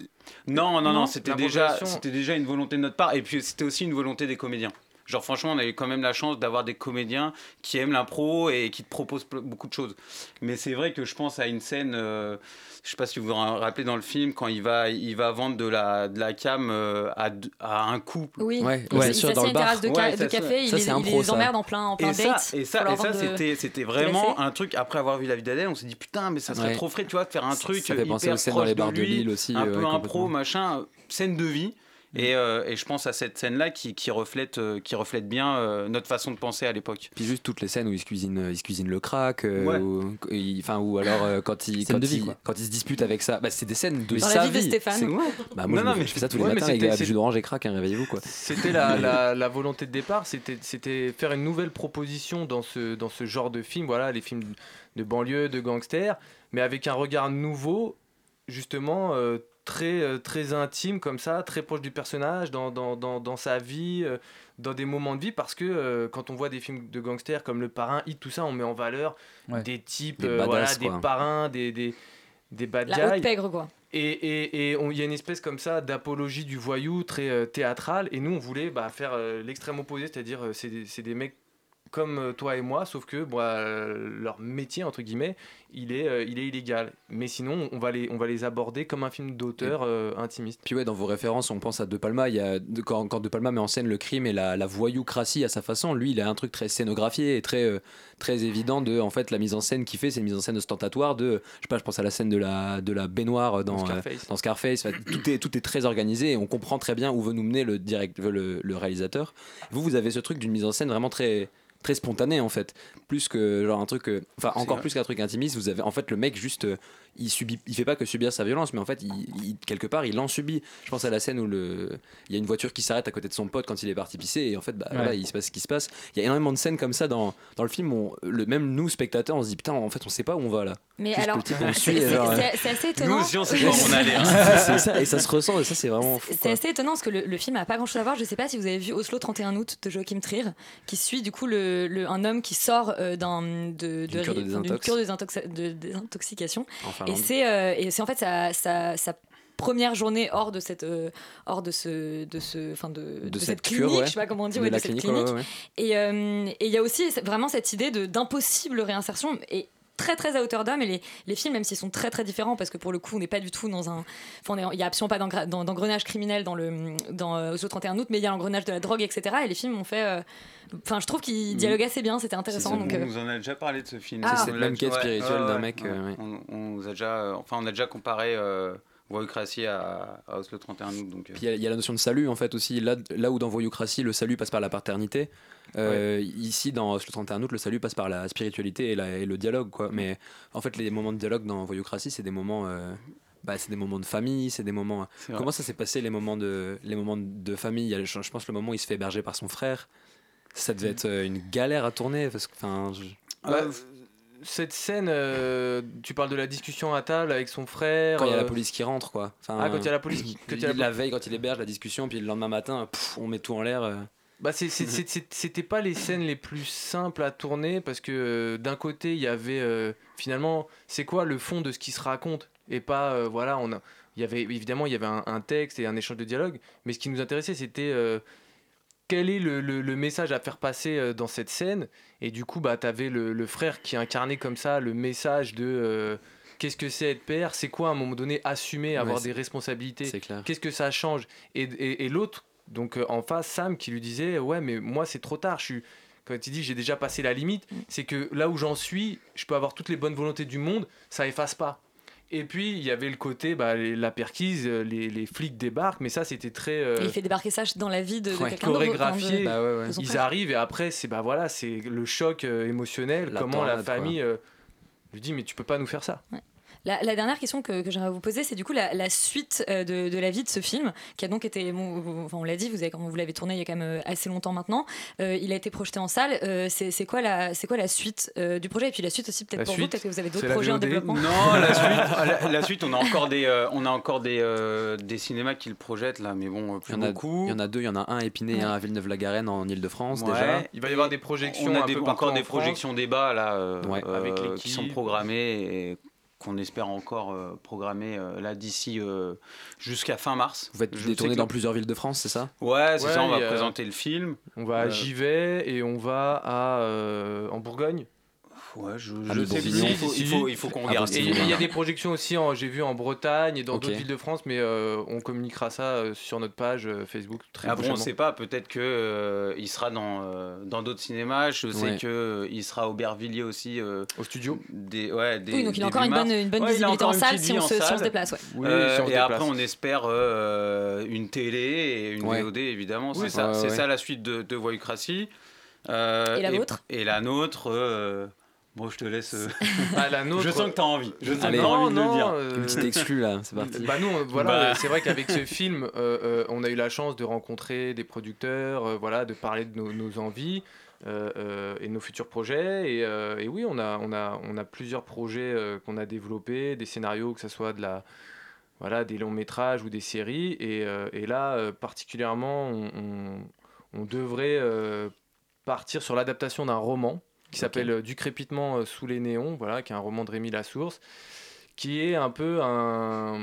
Non, non, non, Non c'était déjà, L'improvisation- c'était déjà une volonté de notre part. Et puis c'était aussi une volonté des comédiens. Genre franchement, on a eu quand même la chance d'avoir des comédiens qui aiment l'impro et qui te proposent beaucoup de choses. Mais c'est vrai que je pense à une scène, euh, je sais pas si vous vous en rappelez dans le film, quand il va, il va vendre de la, de la cam euh, à, un couple. Oui, Ouais, il ouais, il sûr, dans le bar. terrasse de, ca- Ouais, de ça, café, ça, il, c'est les- un il pro, les ça. emmerde en plein, en plein Et ça, date. et ça, et ça de- c'était, vraiment un truc. Après avoir vu la vie d'Adèle, on s'est dit putain, mais ça serait Ouais. trop frais, tu vois, de faire un Ça- truc ça fait penser hyper aux scènes dans les bars de lui, Lille aussi, un ouais, peu impro, machin, euh, scène de vie. Et, euh, et je pense à cette scène-là qui, qui reflète, euh, qui reflète bien euh, notre façon de penser à l'époque. Puis juste toutes les scènes où il se cuisine, il se cuisine le crack, euh, Ouais. ou, il- enfin ou alors euh, quand il Scène quand, vie, se dispute avec ça, bah, c'est des scènes de Dans sa la vie de Stéphane. C'est- Bah, moi Non, je, non, me- mais- je fais ça tous les Ouais, mais matins gars, c'est- jus d'orange et crack, hein, réveillez-vous quoi. C'était la, la, la volonté de départ, c'était c'était faire une nouvelle proposition dans ce, dans ce genre de film, voilà, les films de banlieue, de gangsters, mais avec un regard nouveau, justement euh, très, euh, très intime comme ça, très proche du personnage, dans, dans, dans, dans sa vie, euh, dans des moments de vie, parce que euh, quand on voit des films de gangsters comme Le Parrain, Hit, tout ça, on met en valeur Ouais. des types, Des euh, badass, voilà, des parrains, des, des, des bad La guys. pègre, quoi. Et et- et on- il y a une espèce comme ça d'apologie du voyou très euh, théâtrale. Et nous, on voulait bah, faire euh, l'extrême opposé, c'est-à-dire euh, c'est des, c'est des mecs comme euh, toi et moi, sauf que bon, euh, leur métier, entre guillemets, il est, euh, il est illégal. Mais sinon, on va les, on va les aborder comme un film d'auteur euh, intimiste. Puis ouais, dans vos références, on pense à De Palma. Il y a, quand, quand De Palma met en scène le crime et la, la voyoucratie à sa façon, lui, il a un truc très scénographié et très, euh, très évident de, en fait, la mise en scène qu'il fait, c'est une mise en scène ostentatoire de, je sais pas, je pense à la scène de la, de la baignoire dans, Dans Scarface. dans Scarface. Enfin, tout, est, tout est très organisé et on comprend très bien où veut nous mener le, direct, le, le réalisateur. Vous, vous avez ce truc d'une mise en scène vraiment très très spontanée en fait plus que genre un truc euh, enfin encore vrai. plus qu'un truc intimiste vous avez en fait le mec juste euh, il subit il fait pas que subir sa violence mais en fait il, il- quelque part il en subit je pense à la scène où le il y a une voiture qui s'arrête à côté de son pote quand il est parti pisser et en fait bah, Ouais. voilà il se passe ce qui se passe il y a énormément de scènes comme ça dans, dans le film où on- le même nous spectateurs on se dit putain en fait on sait pas où on va là Mais Juste alors, le type, on le c'est c'est assez étonnant. Nous aussi, on sait pas où on allait. hein. c'est ça et ça se ressent et ça c'est vraiment fou C'est assez étonnant parce que le, le film a pas grand chose à voir. Je sais pas si vous avez vu Oslo 31 août de Joachim Trier, qui suit du coup le, le- un homme qui sort euh, d'un de, D'une cure de désintox. cure de, désintox- de désintoxication. Finlande. c'est euh, et c'est en fait sa, sa, sa première journée hors de cette euh, hors de ce de ce enfin de, de cette cette cure, clinique ouais. je sais pas comment on dit De ouais, de cette clinique, clinique ouais, euh, et il y a aussi vraiment cette idée de d'impossible réinsertion et très très à hauteur d'homme et les, les films même s'ils sont très très différents parce que pour le coup on n'est pas du tout dans un enfin il y a absolument pas d'engrenage criminel dans le dans euh, Oslo 31 août mais il y a l'engrenage de la drogue etc et les films ont fait euh, enfin je trouve qu'ils dialoguent assez bien c'était intéressant donc on euh, nous en a déjà parlé de ce film. Ah. C'est cette même quête ouais, spirituelle ouais, d'un mec, ouais. euh, ouais. On, a déjà, euh, enfin, on a déjà comparé euh, Voyoucratie à, à Oslo 31 août. Donc, euh, Puis il y a- il y, a la notion de salut en fait aussi. Là, là où dans Voyoucratie, le salut passe par la paternité, euh, ici dans Oslo 31 août, le salut passe par la spiritualité et, la- et le dialogue. Quoi. Mais en fait, les moments de dialogue dans Voyoucratie, c'est des moments. euh, bah, c'est des moments de famille, c'est des moments. Comment ça s'est passé les moments de les moments de famille? Il y a, je, je pense le moment où il se fait héberger par son frère. Ça devait être euh, une galère à tourner parce que enfin. je- Bah, cette scène, euh, tu parles de la discussion à table avec son frère. Quand il y a la police qui rentre, quoi. Enfin, Ah, quand il y a la police qui- quand il y a la- la veille, quand il héberge la discussion, puis le lendemain matin, pff, on met tout en l'air. euh. Bah c'est- c'était pas les scènes les plus simples à tourner parce que euh, d'un côté il y avait euh, finalement c'est quoi le fond de ce qui se raconte et pas euh, voilà on a il y avait évidemment il y avait un, un texte et un échange de dialogue mais ce qui nous intéressait c'était quel est le, le- le message à faire passer dans cette scène et du coup bah t'avais le, le frère qui incarnait comme ça le message de qu'est-ce que c'est être père c'est quoi à un moment donné assumer avoir des responsabilités qu'est-ce que ça change et, et, et l'autre donc euh, en face Sam qui lui disait ouais mais moi c'est trop tard je suis quand il dit j'ai déjà passé la limite c'est que là où j'en suis je peux avoir toutes les bonnes volontés du monde ça efface pas et puis il y avait le côté bah, les- la perquise euh, les, les flics débarquent mais ça c'était très euh, il fait débarquer ça dans la vie de, de quelqu'un d'autre, chorégraphié. de- son Ils arrivent et après c'est bah voilà, c'est le choc euh, émotionnel. La comment la famille euh, lui dit mais tu peux pas nous faire ça. La, la dernière question que, que j'aimerais vous poser, c'est du coup la, la suite euh, de, de la vie de ce film, qui a donc été, bon, on l'a dit, vous, avez, vous l'avez tourné il y a quand même euh, assez longtemps maintenant. Euh, il a été projeté en salle. Euh, c'est c'est quoi la, c'est quoi la suite euh, du projet? Et puis la suite aussi peut-être La pour vous, peut-être que vous avez d'autres projets en développement. Non, la suite, la, la suite, on a encore des, euh, on a encore des, euh, des cinémas qui le projettent là, mais bon, plus Il y, en a, beaucoup. il y en a deux, il y en a un à Épinay et un à Villeneuve-la-Garenne en Ile-de-France Ouais. déjà. Il va y avoir des projections On a un des- peu partout encore en des France. projections débats là, euh, Ouais. euh, Avec qui sont programmées et qu'on espère encore euh, programmer euh, là d'ici euh, jusqu'à fin mars. Vous tournées que- dans plusieurs villes de France, c'est ça? Ouais, c'est Ouais, ça. On va présenter le film. On va à Givet et on va à euh, en Bourgogne. Ouais, je, Ah, je sais plus. Il faut, il faut, il faut qu'on Ah, regarde. Il y, a- y des projections aussi, en- j'ai vu en Bretagne et dans d'autres villes de France, mais euh, on communiquera ça euh, sur notre page euh, Facebook très Après, on prochainement. sait pas, peut-être que euh, il sera dans euh, dans d'autres cinémas. Je sais Ouais. que euh, il sera au Bervilliers aussi. euh, Au studio. Des, ouais, des, Oui, donc il a encore une bonne, une bonne visibilité en salle si on, se, si on salle. se déplace. Ouais. Oui, Euh, si on se et après, déplace. on espère euh, une télé et une Ouais. VOD, évidemment. C'est ça, la suite de. Euh, Et la vôtre Et la nôtre. euh, bon, je te laisse. euh, Ah, la nôtre. je sens que tu as envie. Je sens Allez. que tu as envie de non, le dire. euh, Une petite exclue là, c'est parti. Bah nous, on- voilà, Bah. euh, c'est vrai qu'avec ce film, euh, euh, on a eu la chance de rencontrer des producteurs, euh, voilà, de parler de nos, nos envies euh, euh, et de nos futurs projets. Et, euh, et oui, on a, on a, on a plusieurs projets euh, qu'on a développés, des scénarios, que ce soit de la, voilà, des longs métrages ou des séries. Et, euh, et là, euh, particulièrement, on, on- on devrait euh, partir sur l'adaptation d'un roman qui s'appelle euh, Du crépitement euh, sous les néons, voilà, qui est un roman de Rémi Lassource qui est un peu un,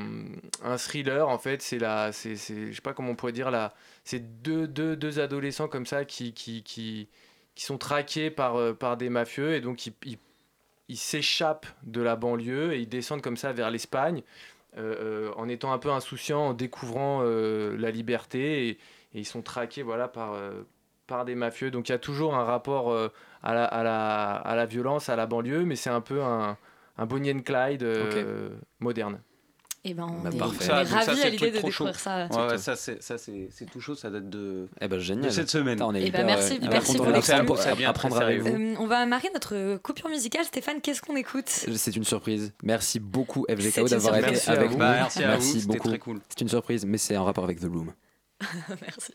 un thriller en fait. C'est la c'est c'est- je sais pas comment on pourrait dire là c'est deux, deux, deux adolescents comme ça qui qui, qui qui sont traqués par, euh, par des mafieux et donc ils, ils- ils s'échappent de la banlieue et ils descendent comme ça vers l'Espagne euh, en étant un peu insouciants, en découvrant euh, la liberté et, et ils sont traqués voilà, par, euh, par des mafieux. Donc il y a toujours un rapport euh, à, la, à, la, à la violence, à la banlieue, mais c'est un peu un, un Bonnie and Clyde euh, moderne. Et ben, on Bah, est, parfait. on est Ça, donc ça, ravis à l'idée de chaud. découvrir ça. Ouais, ouais, ça, c'est, ça c'est, c'est tout chaud, ça date de, Eh ben, génial. de cette semaine. On est Eh ben, hyper, merci- euh, merci pour. Euh, on va marquer notre coupure musicale. Stéphane, qu'est-ce qu'on écoute? C'est une surprise. Merci beaucoup C'est FGKO une d'avoir été avec nous. Bah, merci à vous, c'était beaucoup. très cool. C'est une surprise, mais c'est en rapport avec The Room. Merci.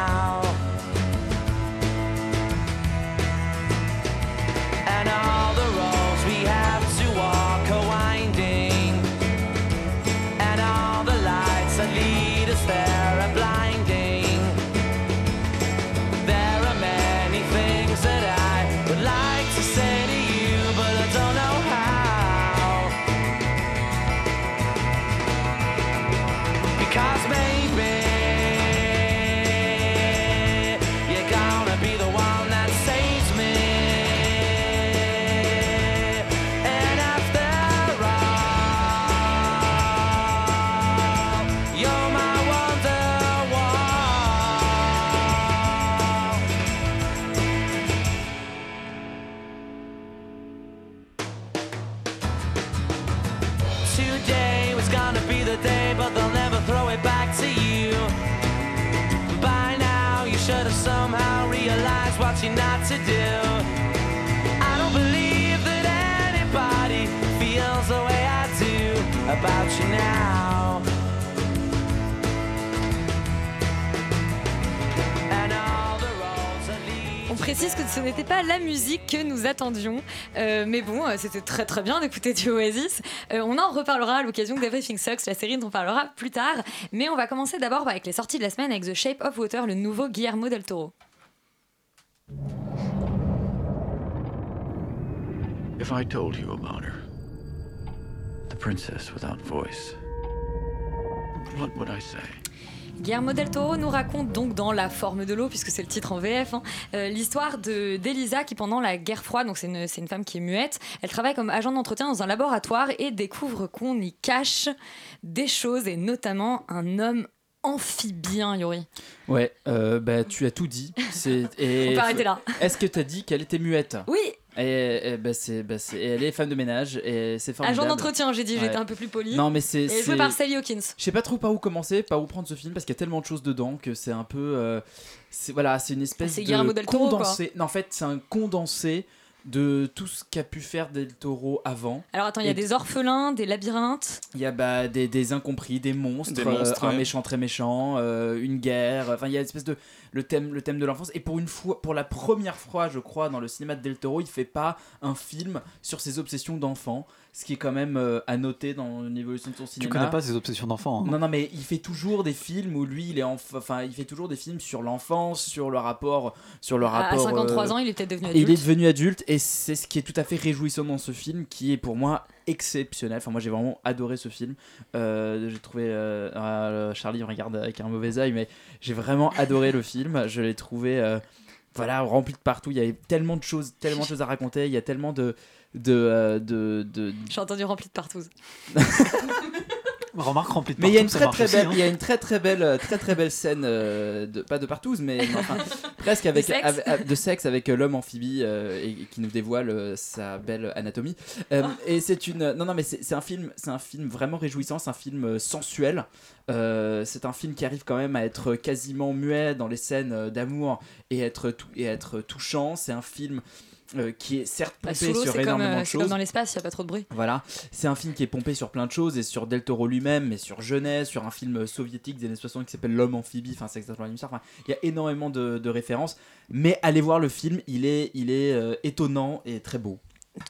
On précise que ce n'était pas la musique que nous attendions, Euh, mais bon, euh, c'était très très bien d'écouter du Oasis. Euh, on en reparlera à l'occasion d'Everything Sucks, la série dont on parlera plus tard. Mais on va commencer d'abord avec les sorties de la semaine avec The Shape of Water, le nouveau Guillermo del Toro. If I told you about her, the princess without voice, what would I say? Guillermo del Toro nous raconte donc dans La forme de l'eau, puisque c'est le titre en VF, hein, euh, l'histoire de d'Elisa qui pendant la guerre froide, donc c'est une, une femme qui est muette, elle travaille comme agent d'entretien dans un laboratoire et découvre qu'on y cache des choses et notamment un homme amphibien, Yori. Ouais, euh, bah tu as tout dit. C'est- et- On peut arrêter là. Est-ce que t'as dit qu'elle était muette? Oui. Et, et bah, c'est, bah, c'est- et elle est femme de ménage et c'est formidable. Agent d'entretien, j'ai dit, Ouais. j'étais un peu plus poli. Non mais c'est. Et c'est- joué par Sally Hawkins. Je sais pas trop par où commencer, par où prendre ce film parce qu'il y a tellement de choses dedans que c'est un peu. euh, c'est voilà, c'est une espèce Ah, c'est de Guillermo del Toro, condensé. Non, en fait, c'est un condensé de tout ce qu'a pu faire Del Toro avant. Alors attends, il y a Et des orphelins, des labyrinthes. il y a bah, des, des incompris, des monstres, Des monstres, euh, un méchant très méchant, euh, une guerre. Enfin, il y a une espèce de le thème, le thème de l'enfance. Et pour une fois, pour la première fois, je crois, dans le cinéma de Del Toro, il fait pas un film sur ses obsessions d'enfant, ce qui est quand même euh, à noter dans l'évolution de son Tu cinéma. connais pas ses obsessions d'enfant. hein. Non, non, mais il fait toujours des films où lui, il est enf- enfin, il fait toujours des films sur l'enfance, sur le rapport, sur le À- à rapport. 53 euh, ans, il est peut-être devenu et Il est adulte. devenu adulte et c'est ce qui est tout à fait réjouissant dans ce film, qui est pour moi exceptionnel. Enfin, moi, j'ai vraiment adoré ce film. Euh, j'ai trouvé euh, euh, Charlie me regarde avec un mauvais œil, mais j'ai vraiment adoré le film. Je l'ai trouvé. Voilà, rempli de partout. Il y avait tellement de choses, tellement de choses à raconter. Il y a tellement de de euh, de, de- J'ai entendu rempli de partout. Remarque remplie de mais il y a une partout, très très belle, hein. il y a une très très belle, euh, très très belle scène euh, de pas de partouze, mais enfin, presque avec, De sexe. avec- avec- de sexe avec euh, l'homme amphibie euh, et, et qui nous dévoile euh, sa belle anatomie. Euh, et c'est une, non non mais c'est un film, c'est un film vraiment réjouissant, c'est un film sensuel. Euh, c'est un film qui arrive quand même à être quasiment muet dans les scènes d'amour et être et être touchant. C'est un film euh, qui est certes Bah, pompé l'eau, sur comme, énormément euh, de comme choses. dans l'espace, il n'y a pas trop de bruit. Voilà, c'est un film qui est pompé sur plein de choses et sur Del Toro lui-même, mais sur Genèse, sur un film soviétique des années 60 qui s'appelle L'homme amphibie, enfin c'est exactement la même histoire. Enfin, il y a énormément de, de références, mais allez voir le film, il est, il est euh, étonnant et très beau.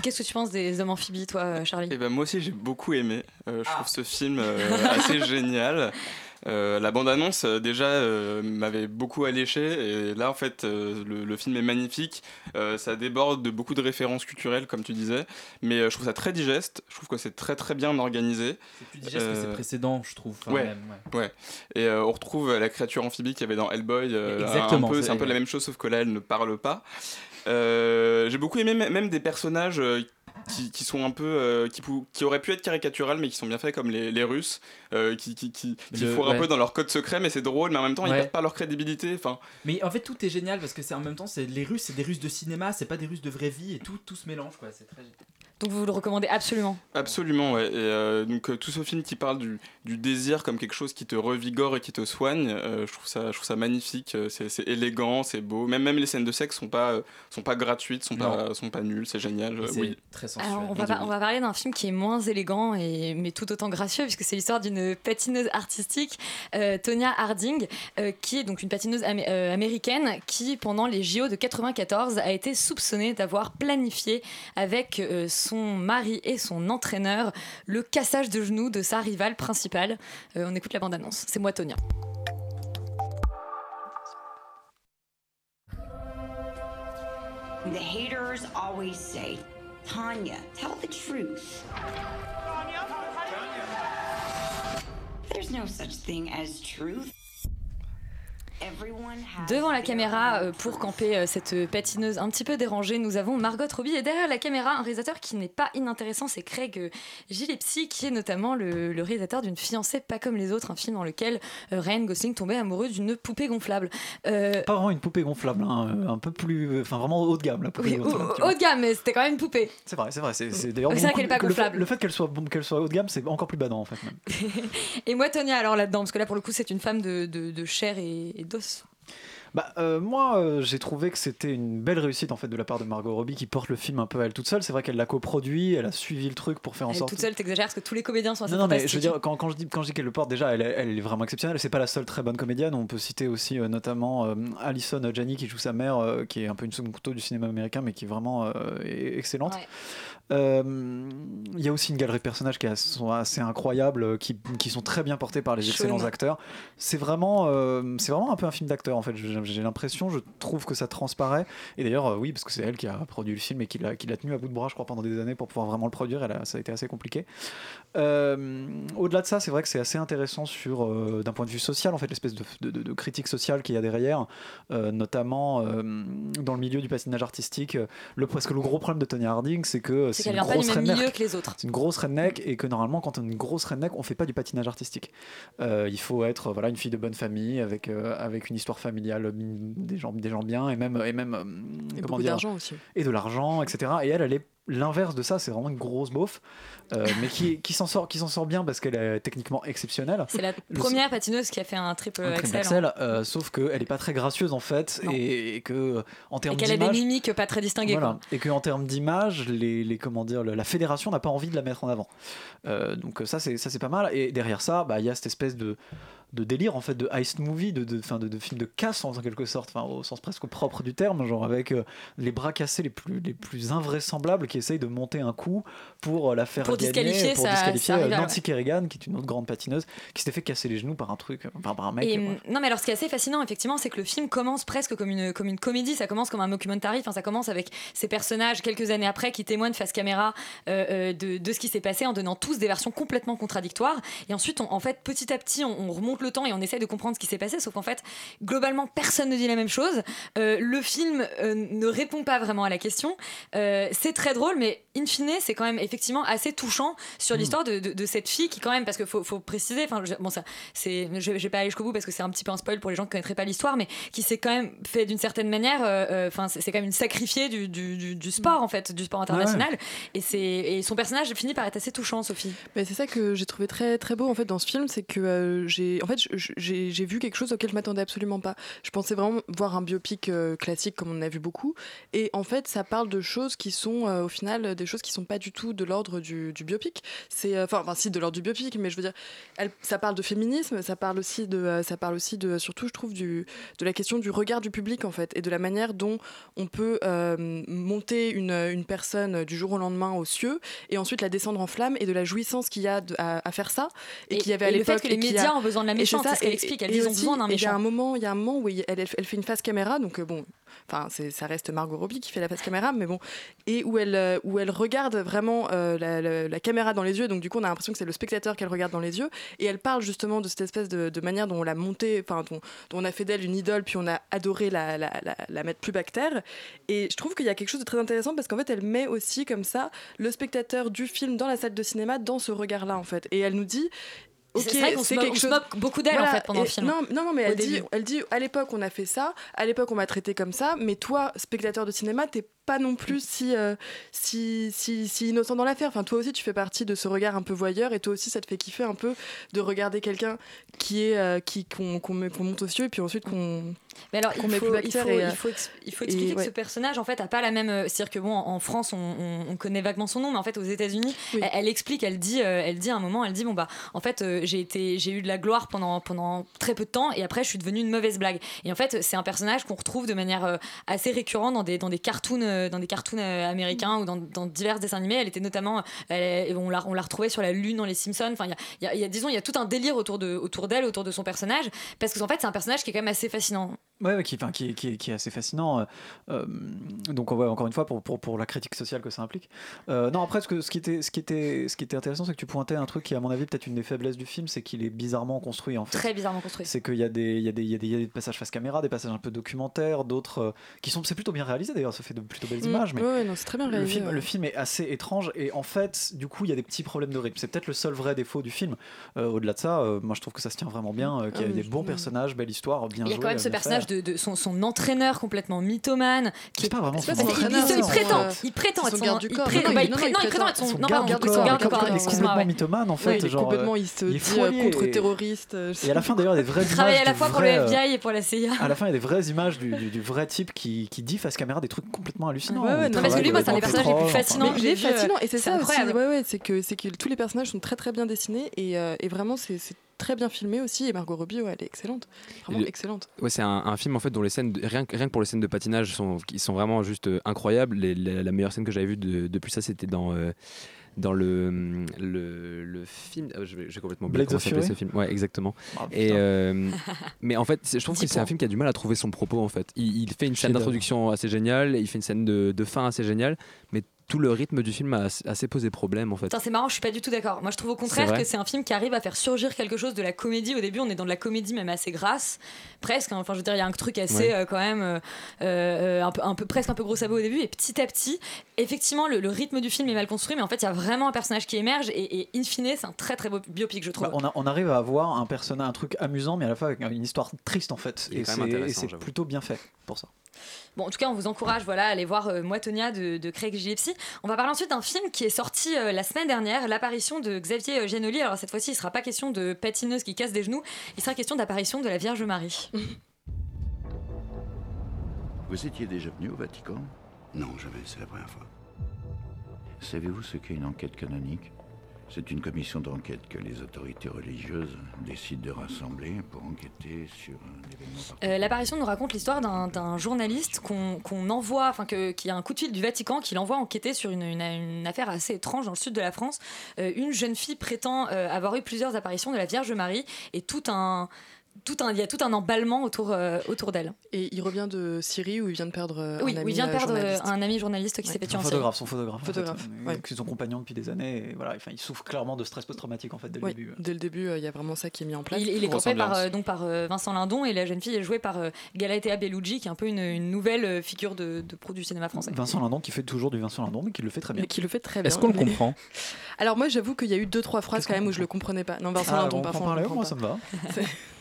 Qu'est-ce que tu penses des hommes amphibies, toi, euh, Charlie? Et ben moi aussi j'ai beaucoup aimé. Euh, je Ah. trouve ce film euh, assez génial. Euh, la bande-annonce euh, déjà euh, m'avait beaucoup alléché et là en fait euh, le, le film est magnifique. Ça déborde de beaucoup de références culturelles comme tu disais, mais je trouve ça très digeste. Je trouve que c'est très très bien organisé. C'est plus digeste que ses précédents, je trouve, quand ouais, même, ouais. Et on retrouve la créature amphibie qu'il y avait dans Hellboy. Exactement, c'est- un peu la même chose sauf que là elle ne parle pas. J'ai beaucoup aimé même des personnages qui, qui sont un peu euh, qui, auraient pu être caricaturales mais qui sont bien faits comme les, les Russes euh, qui, qui, qui, qui Le- fourrent un peu dans leur code secret mais c'est drôle mais en même temps ils perdent pas leur crédibilité. Enfin, Mais en fait, tout est génial parce que c'est en même temps, c'est les Russes, c'est des Russes de cinéma, c'est pas des Russes de vraie vie et tout, tout se mélange quoi. C'est très. Donc vous le recommandez absolument. Absolument, ouais. Et euh, donc euh, tout ce film qui parle du, du désir comme quelque chose qui te revigore et qui te soigne, euh, je trouve ça, je trouve ça magnifique. C'est élégant, c'est beau. Même même les scènes de sexe sont pas, euh, sont pas gratuites, sont pas, sont pas nulles. C'est génial. oui. Alors, on, va, par- on va parler d'un film qui est moins élégant, et, mais tout autant gracieux, puisque c'est l'histoire d'une patineuse artistique, euh, Tonya Harding, euh, qui est donc une patineuse amé- euh, américaine qui, pendant les JO de 94, a été soupçonnée d'avoir planifié avec euh, son mari et son entraîneur le cassage de genoux de sa rivale principale. Euh, on écoute la bande-annonce. C'est moi, Tonya. The haters always say, Tanya, tell the truth. There's no such thing as truth. Everyone has Devant la caméra, euh, pour camper euh, cette patineuse un petit peu dérangée, nous avons Margot Robbie. Et derrière la caméra, un réalisateur qui n'est pas inintéressant, c'est Craig euh, Gillespie, qui est notamment le, le réalisateur d'une fiancée pas comme les autres, un film dans lequel euh, Ryan Gosling tombait amoureux d'une poupée gonflable. Euh, Pas vraiment une poupée gonflable, hein, euh, un peu plus. Enfin, vraiment haut de gamme, la poupée oui, haut, gonflable. haut de gamme, mais c'était quand même une poupée. C'est vrai, c'est vrai. C'est c'est d'ailleurs. C'est vrai beaucoup- qu'elle est pas le fait- gonflable. Le fait qu'elle soit, bon, qu'elle soit haut de gamme, c'est encore plus badant en fait. Même. Et moi, Tonya, alors là-dedans, parce que là, pour le coup, c'est une femme de, de- de chair et, et d'os. Bah, euh, moi, euh, j'ai trouvé que c'était une belle réussite en fait de la part de Margot Robbie qui porte le film un peu à elle toute seule. C'est vrai qu'elle l'a coproduit, elle a suivi le truc pour faire en Elle sorte. toute seule, t'exagères, parce que tous les comédiens sont assez Non, non, mais je veux dire, quand, quand je dis, quand je dis qu'elle le porte, déjà, elle, est- elle est vraiment exceptionnelle. C'est pas la seule très bonne comédienne. On peut citer aussi euh, notamment Alison Janney qui joue sa mère, qui est un peu une seconde couteau du cinéma américain, mais qui est vraiment excellente. Ouais. Euh, Il y a aussi une galerie de personnages qui sont assez incroyables, euh, qui, qui sont très bien portés par les excellents acteurs. C'est vraiment, euh, c'est vraiment un peu un film d'acteur en fait. J'ai l'impression, je trouve que ça transparaît. Et d'ailleurs, oui, parce que c'est elle qui a produit le film et qui l'a tenu à bout de bras, je crois, pendant des années pour pouvoir vraiment le produire. Elle a- ça a été assez compliqué. Au-delà de ça, c'est vrai que c'est assez intéressant sur, euh, d'un point de vue social, en fait, l'espèce de, de- de- de critique sociale qu'il y a derrière, euh, notamment euh, dans le milieu du patinage artistique. Le, parce que le gros problème de Tony Harding, c'est que C'est qu'elle une vient pas du milieu que les autres. C'est une grosse redneck et que normalement, quand on est une grosse redneck, on fait pas du patinage artistique. Euh, il faut être voilà une fille de bonne famille avec euh, avec une histoire familiale, euh, des gens des gens bien et même et même Et comment beaucoup dire, d'argent aussi. et de l'argent, etc. Et elle, elle est l'inverse de ça. C'est vraiment une grosse beauf, euh, mais qui, qui s'en sort qui s'en sort bien parce qu'elle est techniquement exceptionnelle. C'est la Le- première patineuse qui a fait un triple un triple Axel. hein. euh, sauf qu'elle est pas très gracieuse en fait, et, et que en termes qu'elle a des d'image, mimiques pas très distinguées. voilà. Et que en termes d'image, les, les comment dire, le- la fédération n'a pas envie de la mettre en avant. Euh, donc ça c'est ça c'est pas mal. Et derrière ça, bah il y a cette espèce de de délire en fait de heist movie, de de, fin, de, de film de casse en quelque sorte, enfin au sens presque propre du terme, genre avec euh, les bras cassés les plus les plus invraisemblables qui essayent de monter un coup pour euh, la faire Pour gagner, disqualifier pour sa- disqualifier euh, Nancy Kerrigan qui est une autre grande patineuse qui s'était fait casser les genoux par un truc, enfin par un mec. Et, euh, non mais alors ce qui est assez fascinant effectivement c'est que le film commence presque comme une, comme une comédie, ça commence comme un mockumentary, enfin ça commence avec ces personnages quelques années après qui témoignent face caméra euh, euh, de, de ce qui s'est passé en donnant tous des versions complètement contradictoires. Et ensuite on- en fait petit à petit on, on remonte remonte le temps et on essaie de comprendre ce qui s'est passé, sauf qu'en fait, globalement, personne ne dit la même chose. Euh, le film euh, ne répond pas vraiment à la question. Euh, c'est très drôle, mais in fine, c'est quand même effectivement assez touchant sur l'histoire de, de- de cette fille qui, quand même, parce qu'il faut, faut préciser, enfin, bon, ça, c'est, je, je vais pas aller jusqu'au bout parce que c'est un petit peu un spoil pour les gens qui connaîtraient pas l'histoire, mais qui s'est quand même fait d'une certaine manière, enfin, c'est quand même une sacrifiée du, du, du- du sport, en fait, du sport international. Et, c'est, et son personnage finit par être assez touchant, Sophie. Mais c'est ça que j'ai trouvé très très beau en fait dans ce film, c'est que j'ai en fait je- j'ai vu quelque chose auquel je m'attendais absolument pas. Je pensais vraiment voir un biopic euh, classique comme on en a vu beaucoup, et en fait ça parle de choses qui sont euh, au final des choses qui sont pas du tout de l'ordre du, du biopic. C'est euh, enfin si de l'ordre du biopic, mais je veux dire elle- ça parle de féminisme, ça parle aussi de euh, ça parle aussi de surtout je trouve du de la question du regard du public en fait et de la manière dont on peut monter une, une personne du jour au lendemain aux cieux et ensuite la descendre en flammes et de la jouissance qu'il y a de- à, à faire ça et, Et- qu'il y avait à et le fait l'époque que les y a- médias ont besoin de la méchante, c'est ce qu'elle explique, elle dit, ils ont besoin d'un et Il y a méchant. un moment, il y a un moment où elle, fait une face caméra, donc euh, bon, enfin ça reste Margot Robbie qui fait la face caméra, mais bon, et où elle, euh, où elle regarde vraiment euh, la, la- la caméra dans les yeux, donc du coup on a l'impression que c'est le spectateur qu'elle regarde dans les yeux, et elle parle justement de cette espèce de, de manière dont on l'a montée, enfin dont, dont on a fait d'elle une idole, puis on a adoré la, la mettre plus bactère, et je trouve qu'il y a quelque chose de très intéressant parce qu'en fait elle met aussi comme ça le spectateur du film dans la salle de cinéma dans ce regard-là en fait, et elle nous dit C'est- c'est vrai qu'on se moque- on se moque beaucoup d'elle, en fait, pendant le film. Non, non, non, mais elle dit, elle dit, à l'époque on a fait ça, à l'époque on m'a traité comme ça, mais toi, spectateur de cinéma, t'es pas non plus si, euh, si, si, si innocent dans l'affaire. Enfin, toi aussi, tu fais partie de ce regard un peu voyeur, et toi aussi, ça te fait kiffer un peu de regarder quelqu'un qui est euh, qui qu'on qu'on monte aux cieux, et puis ensuite qu'on Mais alors, il met faut, il, faut, et, il, faut ex- il faut et expliquer que ce personnage, en fait, a pas la même. euh, C'est-à-dire que, bon, en France, on, on- on connaît vaguement son nom, mais en fait, aux États-Unis, elle, elle explique, elle dit, euh, elle dit à un moment, elle dit, bon, bah, en fait, euh, j'ai été- j'ai eu de la gloire pendant, pendant très peu de temps, et après, je suis devenue une mauvaise blague. Et en fait, c'est un personnage qu'on retrouve de manière euh, assez récurrente dans des, dans des cartoons, euh, dans des cartoons euh, américains ou dans, dans divers dessins animés. Elle était notamment, elle est- on l'a on l'a retrouvée sur la Lune dans les Simpsons. Enfin, y a- y, a, disons, il y a tout un délire autour de, autour d'elle, autour de son personnage, parce que en fait, c'est un personnage qui est quand même assez fascinant. Ouais, qui, enfin, qui, est- qui, est- qui est assez fascinant. euh, euh, donc, ouais, encore une fois, pour, pour, pour la critique sociale que ça implique. Euh, non, après, ce, que, ce, qui était, ce, qui était, ce qui était intéressant, c'est que tu pointais un truc qui, à mon avis, peut-être une des faiblesses du film, c'est qu'il est bizarrement construit, en fait. Très bizarrement construit. C'est qu'il y, a des- y, y, y a passages face caméra, des passages un peu documentaires, d'autres euh, qui sont. C'est plutôt bien réalisé d'ailleurs, ça fait de plutôt belles Mm, images. Mais ouais, ouais, non, c'est très bien le film, ouais. le film est assez étrange et en fait, du coup, il y a des petits problèmes de rythme. C'est peut-être le seul vrai défaut du film. Euh, Au-delà de ça, euh, moi je trouve que ça se tient vraiment bien, euh, qu'il y a Ah, des je- bons personnages, belle histoire, bien Il y a joué, quand même ce personnage de, de son, son entraîneur complètement mythomane. Qui est pas vraiment C'est son il- il- entraîneur, il, prétend, euh, il prétend être son garde du il corps. il- prétend être son garde du corps, il est excuse-moi, complètement mythomane en fait. il est genre, complètement, il se dit euh, contre et- terroriste. Et à la fin d'ailleurs, il y a des vraies Il travaille images à la fois pour le FBI et pour la CIA. À la fin, il y a des vraies images du, vrai type qui, qui dit face caméra des trucs complètement Ouais, ouais, non, parce que lui, moi, c'est un des personnages les plus fascinants il j'ai est vu, fascinant euh, et c'est ça aussi. Ouais, ouais, c'est que c'est que tous les personnages sont très très bien dessinés et, euh, et vraiment c'est c'est très bien filmé aussi. Et Margot Robbie, ouais, elle est excellente, vraiment Et le- excellente. Ouais, c'est un, un film en fait dont les scènes, de- rien, que- rien que pour les scènes de patinage, sont, qui sont vraiment juste euh, incroyables. Les- les- la meilleure scène que j'avais vue de- depuis ça, c'était dans, euh, dans le, le, le film. je vais- J'ai complètement oublié comment s'appelait ce film. Ouais, exactement. Ah, Et, euh, mais en fait, je trouve que c'est un film qui a du mal à trouver son propos en fait. Il, il fait une scène d'introduction assez géniale, il fait une scène de, de fin assez géniale, mais tout le rythme du film a assez- posé problème en fait. C'est marrant, je suis pas du tout d'accord. Moi, je trouve au contraire que c'est un film qui arrive à faire surgir quelque chose de la comédie. Au début, on est dans de la comédie même assez grasse, presque. hein. Enfin, je veux dire, il y a un truc assez Ouais. euh, quand même euh, euh, un peu, un peu presque un peu gros sabot au début. Et petit à petit, effectivement, le, le rythme du film est mal construit, mais en fait, il y a vraiment un personnage qui émerge. Et, et in fine, c'est un très très beau biopic, je trouve. Bah, on, a- on arrive à avoir un personnage, un truc amusant, mais à la fois avec une histoire triste en fait. Il Et quand c'est plutôt bien fait pour ça. Bon, en tout cas, on vous encourage voilà, à aller voir euh, Moitonia de, de Craig Gillespie. On va parler ensuite d'un film qui est sorti euh, la semaine dernière, l'apparition de Xavier euh, Giannoli. Alors cette fois-ci, il ne sera pas question de patineuse qui casse des genoux, il sera question d'apparition de la Vierge Marie. Vous étiez déjà venu au Vatican? Non, jamais, c'est la première fois. Savez-vous ce qu'est une enquête canonique? C'est une commission d'enquête que les autorités religieuses décident de rassembler pour enquêter sur un événement Euh, L'apparition nous raconte l'histoire d'un journaliste qu'on envoie, enfin que- qui a un coup de fil du Vatican, qui l'envoie enquêter sur une, une- une affaire assez étrange dans le sud de la France. Euh, une jeune fille prétend euh, avoir eu plusieurs apparitions de la Vierge Marie et tout un tout un, il y a tout un emballement autour, euh, autour d'elle. Et il revient de Syrie où il vient de perdre euh, Oui, un ami il vient de euh, perdre euh, journaliste. un ami journaliste qui Ouais. s'est fait tuer Son en Syrie. photographe, son photographe. en Photographe, fait, ouais. C'est son compagnon depuis des années. Et voilà, enfin, il souffre clairement de stress post-traumatique en fait dès le Ouais, début. dès le début, euh, il y a vraiment ça qui est mis en place. Il, il est campé par, euh, donc par euh, Vincent Lindon et la jeune fille est jouée par euh, Galatea Bellucci qui est un peu une, une nouvelle figure de, de pro du cinéma français. Vincent Lindon qui fait toujours du Vincent Lindon, mais qui le fait très bien. Mais qui le fait très bien. Est-ce qu'on le comprend? Alors moi, j'avoue qu'il y a eu deux trois phrases quand même où je le comprenais pas. Non, Vincent Ah, Lindon, on par contre, moi ça me va.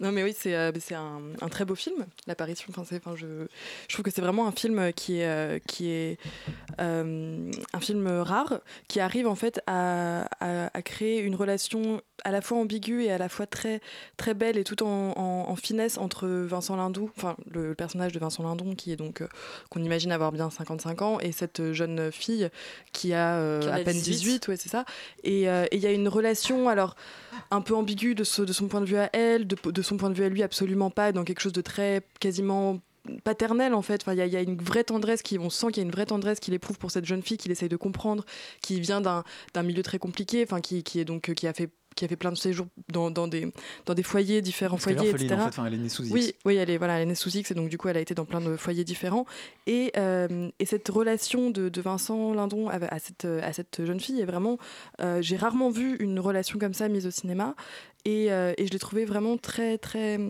Non mais oui, c'est euh, un, un très beau film, l'apparition. Enfin, je, je trouve que c'est vraiment un film qui est, euh, qui est euh, un film rare, qui arrive en fait à, à- à créer une relation à la fois ambiguë et à la fois très, très belle et tout en, en- en finesse entre Vincent Lindon, enfin le, personnage de Vincent Lindon qui est donc, qu'on imagine avoir bien 55 ans, et cette jeune fille qui a Qui en a à peine 18. 18, ouais, c'est ça. Et et il y a une relation, alors un peu ambiguë de, ce- de son point de vue à elle, de, de son point de vue à lui, absolument pas, dans quelque chose de très quasiment paternel en fait. Enfin, il y, y a une vraie tendresse qui, on sent qu'il y a une vraie tendresse qu'il éprouve pour cette jeune fille qu'il essaye de comprendre, qui vient d'un milieu très compliqué, enfin qui, qui est donc qui a fait qui a fait plein de séjours dans, dans des dans des foyers différents Parce foyers etc. en fait, enfin, elle est née sous X. Oui, oui, elle est voilà, elle est née sous X et donc du coup elle a été dans plein de foyers différents. Et, euh, et cette relation de, de Vincent Lindon à cette à cette jeune fille est vraiment euh, j'ai rarement vu une relation comme ça mise au cinéma. Et, euh, et je l'ai trouvée vraiment très très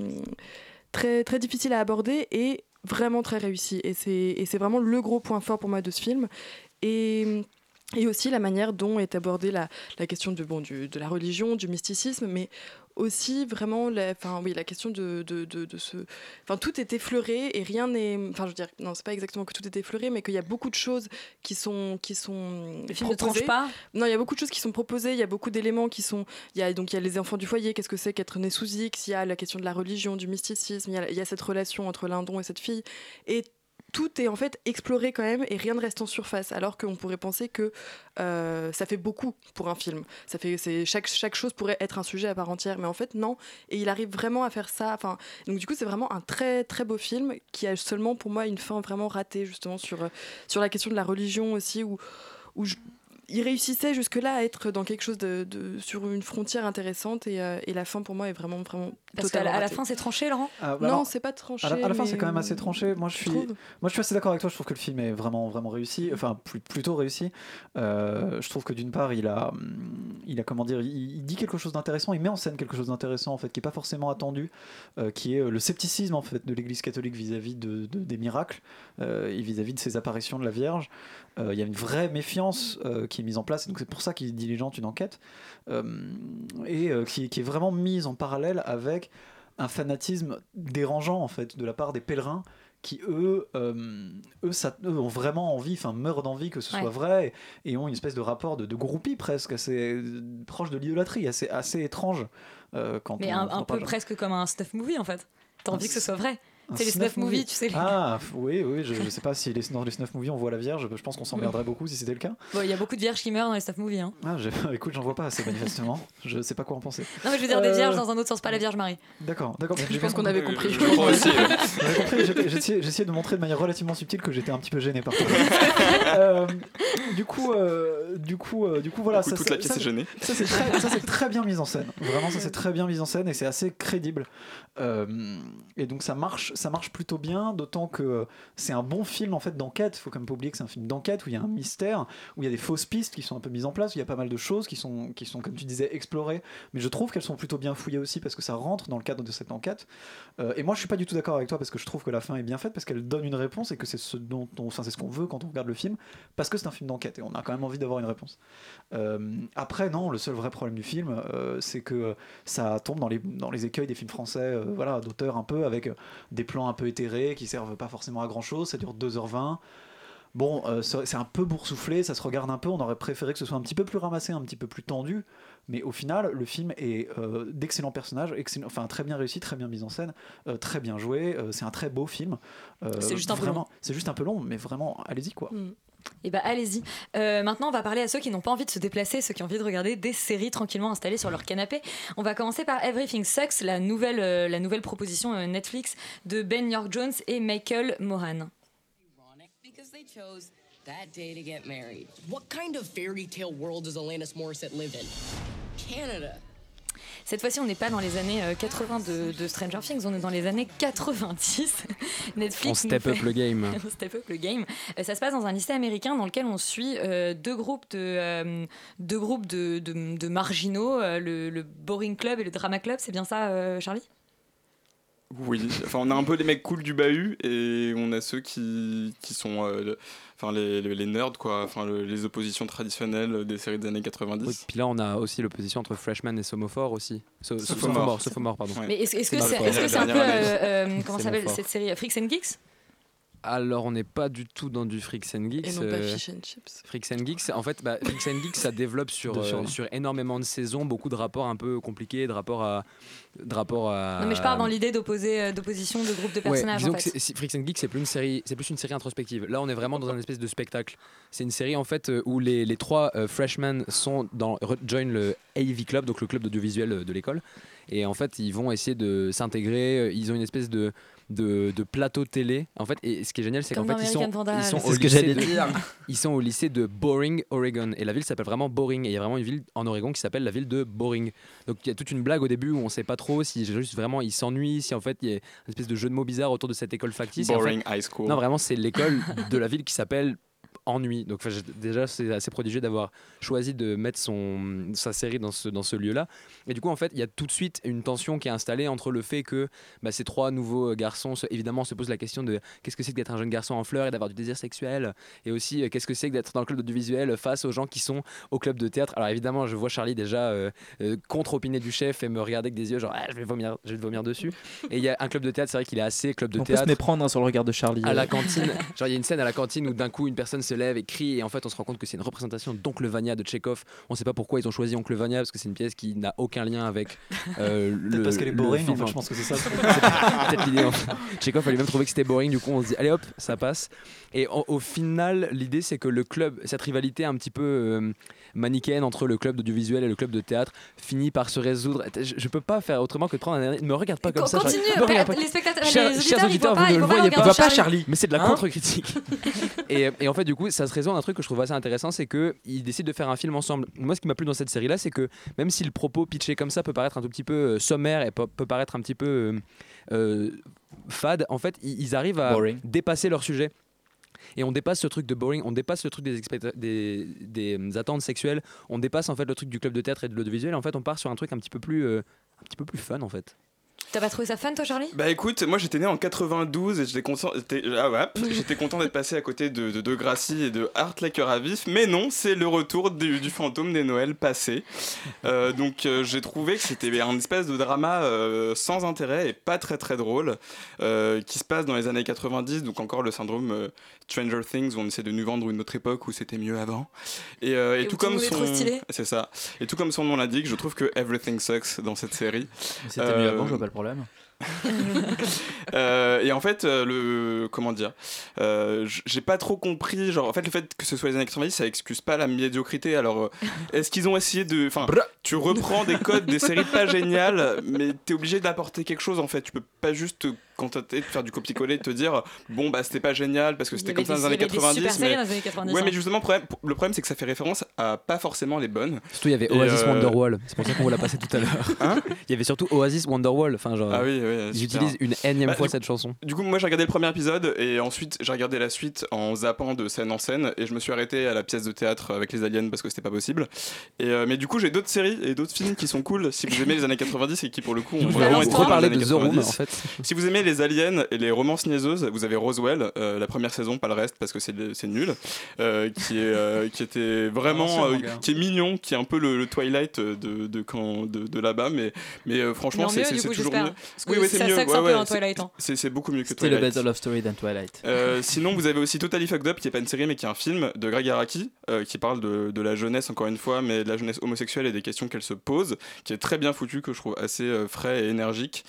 très très difficile à aborder et vraiment très réussie. Et c'est et c'est vraiment le gros point fort pour moi de ce film. Et et aussi la manière dont est abordée la, la question de, bon, du, de la religion, du mysticisme, mais aussi vraiment la, enfin, oui, la question de, de, de, de ce... Enfin, tout est effleuré et rien n'est... Enfin, je veux dire, non, c'est pas exactement que tout est effleuré, mais qu'il y a beaucoup de choses qui sont... Qui sont Le film ne proposées. tranche pas? Non, il y a beaucoup de choses qui sont proposées, il y a beaucoup d'éléments qui sont... Il y a, donc, il y a les enfants du foyer, qu'est-ce que c'est qu'être né sous X, il y a la question de la religion, du mysticisme, il y a, il y a cette relation entre Lindon et cette fille. Et tout est en fait exploré quand même et rien ne reste en surface alors qu'on pourrait penser que euh, ça fait beaucoup pour un film. Ça fait chaque chaque chose pourrait être un sujet à part entière mais en fait non. Et il arrive vraiment à faire ça enfin donc du coup c'est vraiment un très très beau film qui a seulement pour moi une fin vraiment ratée justement sur sur la question de la religion aussi où où je- il réussissait jusque-là à être dans quelque chose de, de- sur une frontière intéressante et, euh, et la fin pour moi est vraiment vraiment Parce qu'à la, à la ratée. fin c'est tranché Laurent Ah, bah non c'est pas tranché À la, à la fin, c'est quand même assez tranché. Moi, je suis, trouve. moi, je suis assez d'accord avec toi. Je trouve que le film est vraiment, vraiment réussi. Enfin, plus- plutôt réussi. Euh, je trouve que d'une part, il a, hum, il a comment dire, il, il dit quelque chose d'intéressant. Il met en scène quelque chose d'intéressant en fait, qui est pas forcément attendu, euh, qui est le scepticisme en fait de l'Église catholique vis-à-vis de, de- des miracles euh, et vis-à-vis de ces apparitions de la Vierge. Euh, il y a une vraie méfiance euh, qui est mise en place. Et donc c'est pour ça qu'il diligente une enquête euh, et euh, qui, qui est vraiment mise en parallèle avec un fanatisme dérangeant en fait de la part des pèlerins qui eux, euh, eux, ça, eux ont vraiment envie, enfin meurent d'envie que ce Ouais. soit vrai et, et ont une espèce de rapport de, de groupie presque assez euh, proche de l'idolâtrie, assez, assez étrange euh, quand Mais on, un, on un peu presque comme un stuff movie en fait. T'as envie que ce soit vrai. C'est les snuff snuff movies, tu sais. Ah oui, oui, je, je sais pas si les, dans les snuff movies on voit la Vierge, je pense qu'on s'emmerderait beaucoup si c'était le cas. Bon, il y a beaucoup de vierges qui meurent dans les stuff movies. Hein. Ah, écoute, j'en vois pas assez manifestement, je sais pas quoi en penser. Non, mais je veux dire des Euh, vierges dans un autre sens, pas la Vierge Marie. D'accord, d'accord. Je pense qu'on avait compris. Je crois aussi. essayé de montrer de manière relativement subtile que j'étais un petit peu gêné par ça. Euh, du coup, euh, du coup, euh, du coup, voilà. Du coup, ça, toute ça- la pièce ça, est gênée. Ça c'est très, très bien mis en scène. Vraiment, ça c'est très bien mis en scène et c'est assez crédible. Euh, et donc ça marche, ça marche plutôt bien, d'autant que c'est un bon film en fait d'enquête. Faut quand même pas oublier que c'est un film d'enquête où il y a un mystère, où il y a des fausses pistes qui sont un peu mises en place, où il y a pas mal de choses qui sont, qui sont comme tu disais explorées. Mais je trouve qu'elles sont plutôt bien fouillées aussi parce que ça rentre dans le cadre de cette enquête. Euh, et moi, je suis pas du tout d'accord avec toi parce que je trouve que la fin est bien faite parce qu'elle donne une réponse et que c'est ce dont, on- enfin, c'est ce qu'on veut quand on regarde le film parce que c'est un film d'enquête et on a quand même envie d'avoir une réponse. Euh, après, non, le seul vrai problème du film, euh, c'est que ça tombe dans les, dans les écueils des films français, voilà, d'auteurs un peu avec des plans un peu éthérés qui servent pas forcément à grand chose. Ça dure 2h20. Bon, euh, c'est c'est un peu boursouflé, ça se regarde un peu. On aurait préféré que ce soit un petit peu plus ramassé, un petit peu plus tendu. Mais au final, le film est euh, d'excellents personnages, excellent, enfin très bien réussi, très bien mis en scène, euh, très bien joué. c'est un très beau film. C'est juste un peu long. C'est juste un peu long, mais vraiment, allez-y quoi. Et bah allez-y. Euh, maintenant, on va parler à ceux qui n'ont pas envie de se déplacer, ceux qui ont envie de regarder des séries tranquillement installées sur leur canapé. On va commencer par Everything Sucks, la nouvelle, euh, la nouvelle proposition euh, Netflix de Ben York Jones et Michael Moran. What kind of fairy world does Alanis Morissette live in? Canada. Cette fois-ci, on n'est pas dans les années euh, 80 de, de Stranger Things, on est dans les années 90. Netflix. On step fait- up le game. on step up le game. Euh, ça se passe dans un lycée américain dans lequel on suit euh, deux groupes de, euh, deux groupes de, de- de marginaux, euh, le, le Boring Club et le Drama Club. C'est bien ça, euh, Charlie? Oui, enfin on a un peu les mecs cool du bahut et on a ceux qui, qui sont euh, enfin les, les, les nerds quoi, enfin le- les oppositions traditionnelles des séries des années 90. Oui, puis là, on a aussi l'opposition entre Freshman et Sophomore aussi. So- Sophomore. Sophomore, Sophomore, pardon. Mais est-ce est-ce que C'est est-ce que c'est un peu. Euh, euh, comment s'appelle cette série Freaks and Geeks? Alors, on n'est pas du tout dans du Freaks and Geeks. Et non pas euh, Fish and Chips. Freaks and Geeks, en fait, bah, Freaks and Geeks, ça développe sur, euh, sur énormément de saisons, beaucoup de rapports un peu compliqués, de rapports à. De rapports à Non, mais je parle dans l'idée d'opposer, euh, d'opposition de groupes de Ouais, personnages. disons en fait. Freaks and Geeks, c'est plus une série, c'est plus une série introspective. Là, on est vraiment dans un espèce de spectacle. C'est une série en fait où les, les trois euh, freshmen sont dans re- join le AV Club, donc le club d'audiovisuel de l'école. Et en fait, ils vont essayer de s'intégrer. Ils ont une espèce de, de, de plateau télé. En fait, et ce qui est génial, c'est qu'en fait, ils sont, ils sont au lycée de-. Ils sont au lycée de Boring, Oregon. Et la ville s'appelle vraiment Boring. Et il y a vraiment une ville en Oregon qui s'appelle la ville de Boring. Donc il y a toute une blague au début où on sait pas trop si juste vraiment ils s'ennuient, si en fait il y a une espèce de jeu de mots bizarre autour de cette école factice. En Boring fait- High School. Non, vraiment, c'est l'école de la ville qui s'appelle Ennui. Donc déjà, c'est assez prodigieux d'avoir choisi de mettre son, sa série dans ce, dans ce lieu-là. Et du coup, en fait, il y a tout de suite une tension qui est installée entre le fait que bah, ces trois nouveaux garçons, se- évidemment, se posent la question de qu'est-ce que c'est que d'être un jeune garçon en fleurs et d'avoir du désir sexuel, et aussi euh, qu'est-ce que c'est que d'être dans le club audiovisuel face aux gens qui sont au club de théâtre. Alors évidemment, je vois Charlie déjà euh, euh, contre-opiner du chef et me regarder avec des yeux genre Ah, je vais vomir, je vais vomir dessus. Et il y a un club de théâtre, c'est vrai qu'il est assez club de On peut théâtre se méprendre hein, sur le regard de Charlie. à euh. la cantine. Genre, il y a une scène à la cantine où d'un coup, une personne se lève et crie, et en fait, on se rend compte que c'est une représentation d'Oncle Vania de Tchekhov. On sait pas pourquoi ils ont choisi Oncle Vania, parce que c'est une pièce qui n'a aucun lien avec euh, le. Peut-être parce qu'elle est boring, en fait, je pense que c'est ça. Peut-être l'idée. Tchekhov a lui-même trouvé que c'était boring, du coup, on se dit, allez hop, ça passe. Et en- au final, l'idée, c'est que le club, cette rivalité un petit peu euh, manichéenne entre le club d'audiovisuel et le club de théâtre finit par se résoudre. Je, je peux pas faire autrement que de prendre un. Ne me regarde pas comme ça. Continue. Me regarde pas. les spectateurs, Chers- les chers auditeurs, ils voient vous pas, ne le voient pas voyez pas. Charlie. Mais c'est de la Hein contre-critique. et, et en fait, du coup, ça se résume un truc que je trouve assez intéressant, c'est qu'ils décident de faire un film ensemble. Moi, ce qui m'a plu dans cette série-là, c'est que même si le propos pitché comme ça peut paraître un tout petit peu euh, sommaire et peut, peut paraître un petit peu euh, euh, fade, en fait, ils, ils arrivent à Boring. dépasser leur sujet. Et on dépasse ce truc de boring, on dépasse le truc des, des, attentes sexuelles, on dépasse en fait le truc du club de théâtre et de l'audiovisuel. En fait, on part sur un truc un petit peu plus, euh, un petit peu plus fun en fait. T'as pas trouvé ça fun, toi, Charlie? Bah écoute, moi j'étais né en 92 et j'étais content, ah ouais, j'étais content d'être passé à côté de, de, de Gracie et de Art Like à vif, mais non, c'est le retour du, du fantôme des Noëls passés. Euh, donc euh, j'ai trouvé que c'était un espèce de drama euh, sans intérêt et pas très très drôle euh, qui se passe dans les années 90, donc encore le syndrome euh, Stranger Things où on essaie de nous vendre une autre époque où c'était mieux avant. Et, euh, et Et tout comme son, trop stylé. c'est ça. Et tout comme son nom l'indique, je trouve que everything sucks dans cette série. C'était mieux avant, je vois pas le problème. euh, et en fait, euh, le comment dire, euh, j'ai pas trop compris. Genre, en fait, le fait que ce soit les années 90, ça excuse pas la médiocrité. Alors, est-ce qu'ils ont essayé de, enfin, tu reprends des codes des séries pas géniales, mais t'es obligé d'apporter quelque chose. En fait, tu peux pas juste te contenter de faire du copier-coller, et de te dire, bon bah c'était pas génial parce que c'était comme ça dans les il y années avait des super 90. séries Mais... dans les années 90, ouais, hein. mais justement, le problème, le problème c'est que ça fait référence à pas forcément les bonnes. Surtout, il y avait Oasis euh, Wonderwall. C'est pour ça qu'on vous l'a passé tout à l'heure. Hein il y avait surtout Oasis Wonderwall. Enfin, genre, Ah oui, oui, utilisent une énième Bah, fois cette chanson. Du coup, moi j'ai regardé le premier épisode et ensuite j'ai regardé la suite en zappant de scène en scène et je me suis arrêté à la pièce de théâtre avec les aliens parce que c'était pas possible. Et euh, mais du coup, j'ai d'autres séries et d'autres films qui sont cool si vous aimez les années 90 et qui pour le coup ont vraiment été dans les de The Room, 90. en fait. Si vous aimez les aliens et les romances niaiseuses, vous avez Roswell, euh, la première saison, pas le reste parce que c'est c'est nul, euh, qui est euh, qui était vraiment euh, qui est mignon, qui est un peu le, le Twilight de de quand de, de là-bas, mais mais euh, franchement c'est mieux, c'est du c'est coup, toujours j'espère. mieux. Peu dans c'est- Twilight, hein. C'est c'est beaucoup mieux que Still a Twilight. better love story than Twilight. Euh, sinon, vous avez aussi Totally Fucked Up, qui est pas une série mais qui est un film de Greg Araki, euh, qui parle de, de la jeunesse, encore une fois, mais de la jeunesse homosexuelle et des questions qu'elle se pose, qui est très bien foutu, que je trouve assez euh, frais et énergique.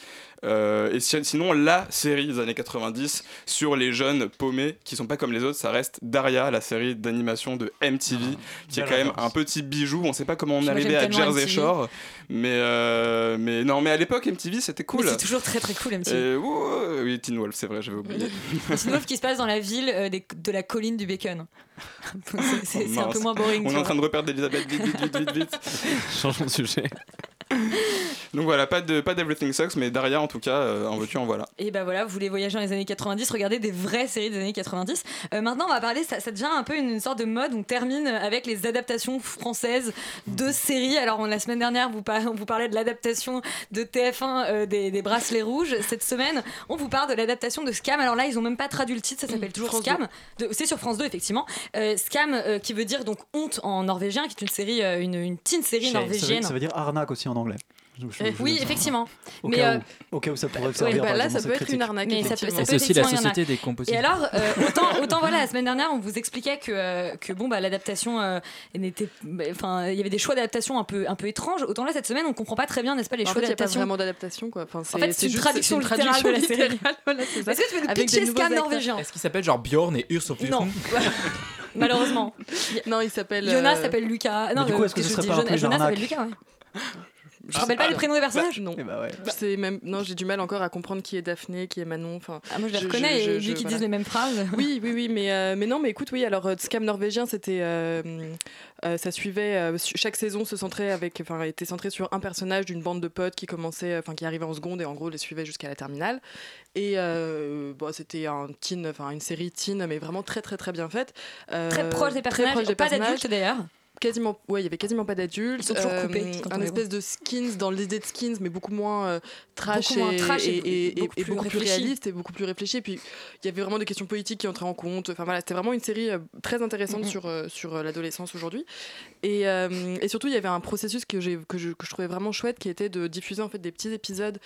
Euh, et si- sinon, la série des années 90 sur les jeunes paumés qui sont pas comme les autres, ça reste Daria, la série d'animation de MTV, qui est quand même un petit bijou. On sait pas comment on est arrivé à Jersey MTV. Shore, mais, euh, mais non, mais à l'époque, MTV c'était cool. C'est toujours très très cool, MTV. Euh, ouh, oui, Teen Wolf, c'est vrai, j'avais oublié. Une œuvre qui se passe dans la ville euh, des- de la colline du Bacon. Donc, c'est- un peu moins boring. On est en train de reperdre Elisabeth, vite, vite, vite, vite, vite. Changeons de sujet. Donc voilà, pas de pas d'Everything Sucks, mais Daria en tout cas, euh, en veux-tu, en voilà. Et ben voilà, vous voulez voyager dans les années 90, regardez des vraies séries des années 90. Euh, maintenant, on va parler, ça, ça devient un peu une, sorte de mode. On termine avec les adaptations françaises de mhm. séries. Alors, la semaine dernière, vous on vous parlait de l'adaptation de TF1 euh, des, Bracelets Rouges. Cette semaine, on vous parle de l'adaptation de Scam. Alors là, ils ont même pas traduit le titre, ça mm, s'appelle toujours Scam. C'est sur France 2, effectivement. Scam, qui veut dire donc honte en norvégien, qui est une série, une, une teen série norvégienne. Ça veut, ça veut dire arnaque aussi en oui, effectivement. Mais cas euh, ça pourrait bah là, ça peut être critique. une arnaque. Mais ça peut, ça aussi la société des compositeurs. Et alors, euh, autant, autant, voilà, la semaine dernière, on vous expliquait que, euh, que bon, bah, l'adaptation n'était, bah, enfin, il y avait des choix d'adaptation un peu, un peu étranges. Autant là, cette semaine, on comprend pas très bien, n'est-ce pas, les bah, choix d'adaptation. Vraiment d'adaptation, quoi. Enfin, en fait, c'est une, traduction une littérale Est-ce norvégien Est-ce qu'il s'appelle genre Bjorn et Urs Non malheureusement. Non, il s'appelle. Jonas s'appelle Lucas. Non, du coup, est-ce que ce serait pas Jonas s'appelle Lucas, ouais. Je me rappelle ah pas les prénoms des bah, personnages eh bah, Non. Bah, c'est même non, j'ai du mal encore à comprendre qui est Daphné, qui est Manon. Enfin, ah, moi je les reconnais je, et vu qu'ils disent les mêmes phrases. Oui, oui, oui, mais euh, mais non, mais écoute, oui. Alors, euh, Scam norvégien, c'était euh, ça suivait chaque saison se centrait avec, enfin, était centré sur un personnage d'une bande de potes qui commençait, enfin, qui arrivait en seconde et en gros les suivait jusqu'à la terminale. Et bon, c'était un teen, enfin une série teen, mais vraiment très très très bien faite. très proche des personnages, proche des pas d'adultes d'ailleurs quasiment ouais il y avait quasiment pas d'adultes euh, un espèce de skins dans l'idée de skins mais beaucoup moins euh, trash, et, beaucoup, plus, beaucoup plus, beaucoup plus réfléchi. Et puis il y avait vraiment des questions politiques qui entraient en compte. Enfin voilà c'était vraiment une série euh, très intéressante sur sur l'adolescence aujourd'hui. Et, surtout il y avait un processus que j'ai que je, que je, trouvais vraiment chouette qui était de diffuser en fait des petits épisodes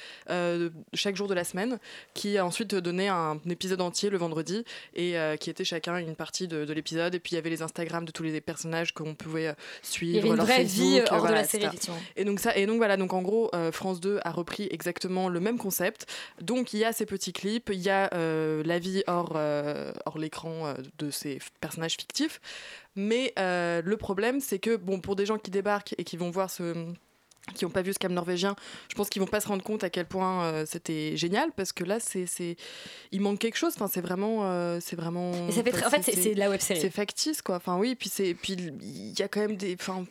chaque jour de la semaine qui a ensuite donné un, épisode entier le vendredi et qui était chacun une partie de, de l'épisode. Et puis il y avait les Instagram de tous les personnages qu'on pouvait euh, suivre une leur vraie vie euh, euh, hors de la série. Et donc ça, et donc voilà, donc en gros, France 2 a repris exactement le même concept. Donc il y a ces petits clips, il y a la vie hors hors l'écran de ces personnages fictifs. Mais le problème, c'est que bon, pour des gens qui débarquent et qui vont voir ce qui n'ont pas vu ce câble norvégien, je pense qu'ils vont pas se rendre compte à quel point euh, c'était génial parce que là, c'est, c'est, il manque quelque chose. Enfin, c'est vraiment, euh, c'est vraiment. Ça fait. En fait, c'est, de la web série. C'est factice, quoi. Enfin, oui. Puis il y a quand même des, enfin,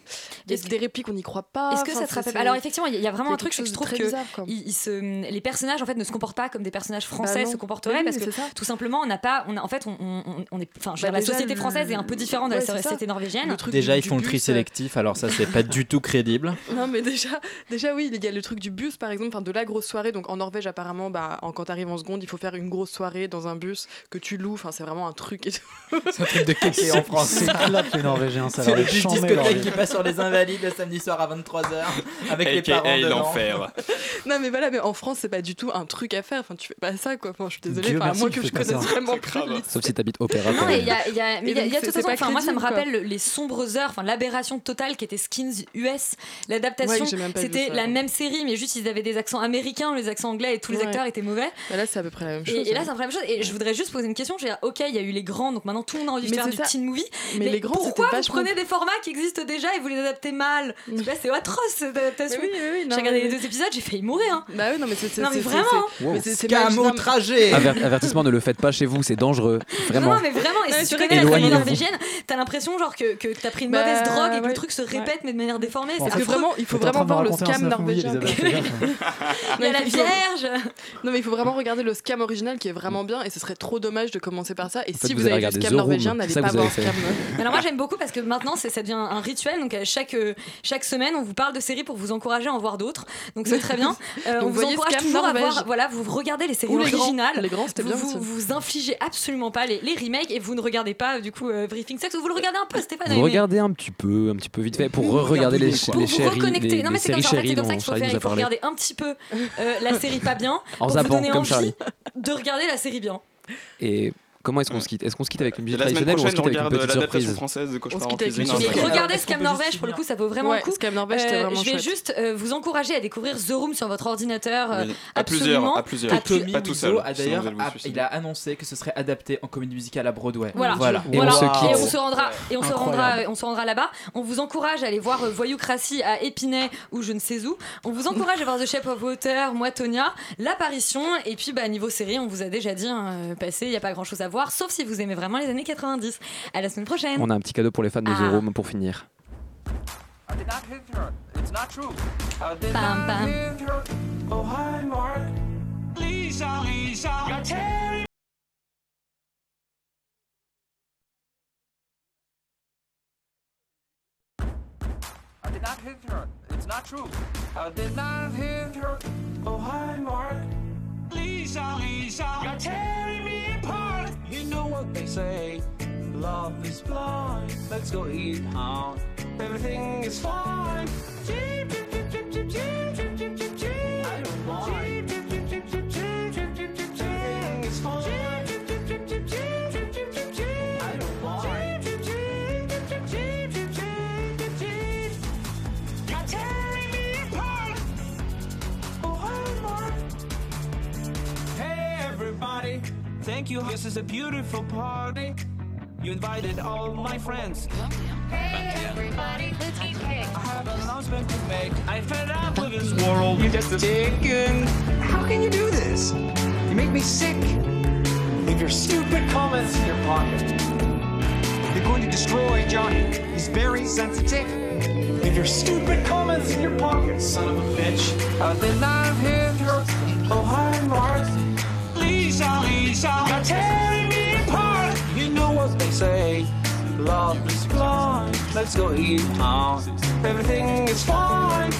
des, des répliques qu'on n'y croit pas. Est-ce que ça te rappelle Alors effectivement, il y, a vraiment un truc que je trouve que bizarre, se... les personnages en fait ne se comportent pas comme des personnages bah français se comporteraient parce que tout simplement, on n'a pas, on a, en fait, on, on, est, enfin, bah la société française est un peu différente de la société norvégienne. Déjà, ils font le tri euh, sélectif. Alors ça, c'est pas du tout crédible. Non, mais déjà déjà, déjà, oui, il y a le truc du bus, par exemple, de la grosse soirée. Donc en Norvège, apparemment, bah, en, quand t'arrives en seconde, il faut faire une grosse soirée dans un bus que tu loues. Enfin, c'est vraiment un truc et tout. C'est un truc de caisse en France. C'est clap les Norvégiens, ça C'est le qui passe sur les Invalides le samedi soir à 23h avec les parents. l'enfer. Non, mais voilà, mais en France, c'est pas du tout un truc à faire. Enfin, tu fais pas ça, quoi. Enfin, je suis désolée. À moins que je connaisse vraiment Sauf si t'habites Opéra. Non, il y a, y a, mais y a, y a tout façon, enfin, moi, ça me rappelle les sombres heures, l'aberration totale qui était Skins US, l'adaptation c'était la même série, mais juste ils avaient des accents américains, les accents anglais et tous les acteurs étaient mauvais. Là, c'est à peu près la même chose. Et, là, c'est la même chose. Et je voudrais juste poser une question. Je veux dire, ok, il y a eu les grands, donc maintenant tout le monde a envie de faire du teen movie. Mais, les grands, pourquoi vous prenez des formats qui existent déjà et vous les adaptez mal c'est atroce cette adaptation. J'ai regardé les deux épisodes, j'ai failli mourir. Hein. Bah oui, non, mais c'est vraiment. C'est un mot trajet. Avertissement, ne le faites pas chez vous, c'est dangereux. Vraiment. Non, mais vraiment. Et si tu connais la famille norvégienne, t'as l'impression genre que t'as pris une mauvaise drogue et que le truc se répète mais de manière déformée. Parce que vraiment, il faut vraiment train voir de le scam norvégien. Il y a la Vierge Non, mais il faut vraiment regarder le scam original qui est vraiment bien et ce serait trop dommage de commencer par ça. Et si vous, avez vu le scam norvégien, n'allez pas voir le scam. Alors, moi, j'aime beaucoup parce que maintenant, ça devient un rituel. Donc, euh, chaque, euh, chaque semaine, on vous parle de séries pour vous encourager à en voir d'autres. Donc, c'est très bien. Euh, on vous encourage toujours à voir. Voilà, vous regardez les séries originales. Les grands. Vous infligez absolument pas les remakes et vous ne regardez pas, du coup, Briefing Sex. Vous le regardez un peu, Stéphane Vous regardez un petit peu, un petit peu vite fait pour regarder les séries. Pour vous reconnecter c'est comme, ça, en fait, comme ça qu'il faut faire. Regarder un petit peu euh, la série pas bien pour vous donner envie de regarder la série bien. Comment est-ce qu'on se quitte? Est-ce qu'on se quitte avec une musique traditionnelle ou on se quitte avec une petite surprise? française de on se Regardez Scam Norvège pour le coup, ça vaut vraiment le coup. Scam Norvège, euh, Je vais juste euh, vous encourager à découvrir The Room sur votre ordinateur. Euh, à plusieurs, à plusieurs. Tommy a d'ailleurs, il a annoncé que ce serait adapté en comédie musicale à Broadway. Voilà. Et on se rendra, et on se rendra, on se rendra là-bas. On vous encourage à aller voir Voyoucratie à Épinay ou je ne sais où. On vous encourage à voir The Shape of Water, moi Tonia, l'apparition et puis bah niveau série, on vous a déjà dit hein, passé, il y a pas grand-chose à voir sauf si vous aimez vraiment les années 90. À la semaine prochaine. On a un petit cadeau pour les fans de The ah. Room pour finir. Bam, bam. not hit her. It's not true. I did not hit You know what they say. Love is blind. Let's go eat out. Everything is fine. Jeep, jeep, jeep, jeep, jeep, jeep, Thank you. This is a beautiful party. You invited all my friends. Hey, everybody. Let's eat cake. I have an announcement to make. I'm fed up with this world. You're just a chicken. How can you do this? You make me sick. Leave your stupid comments in your pocket. You're going to destroy Johnny. He's very sensitive. Leave your stupid comments in your pocket, son of a bitch. I did not hit her. Oh, hi, Mark. Lisa, Lisa, you're tearing me apart. You know what they say, love is blind. Let's go eat out. Everything is fine.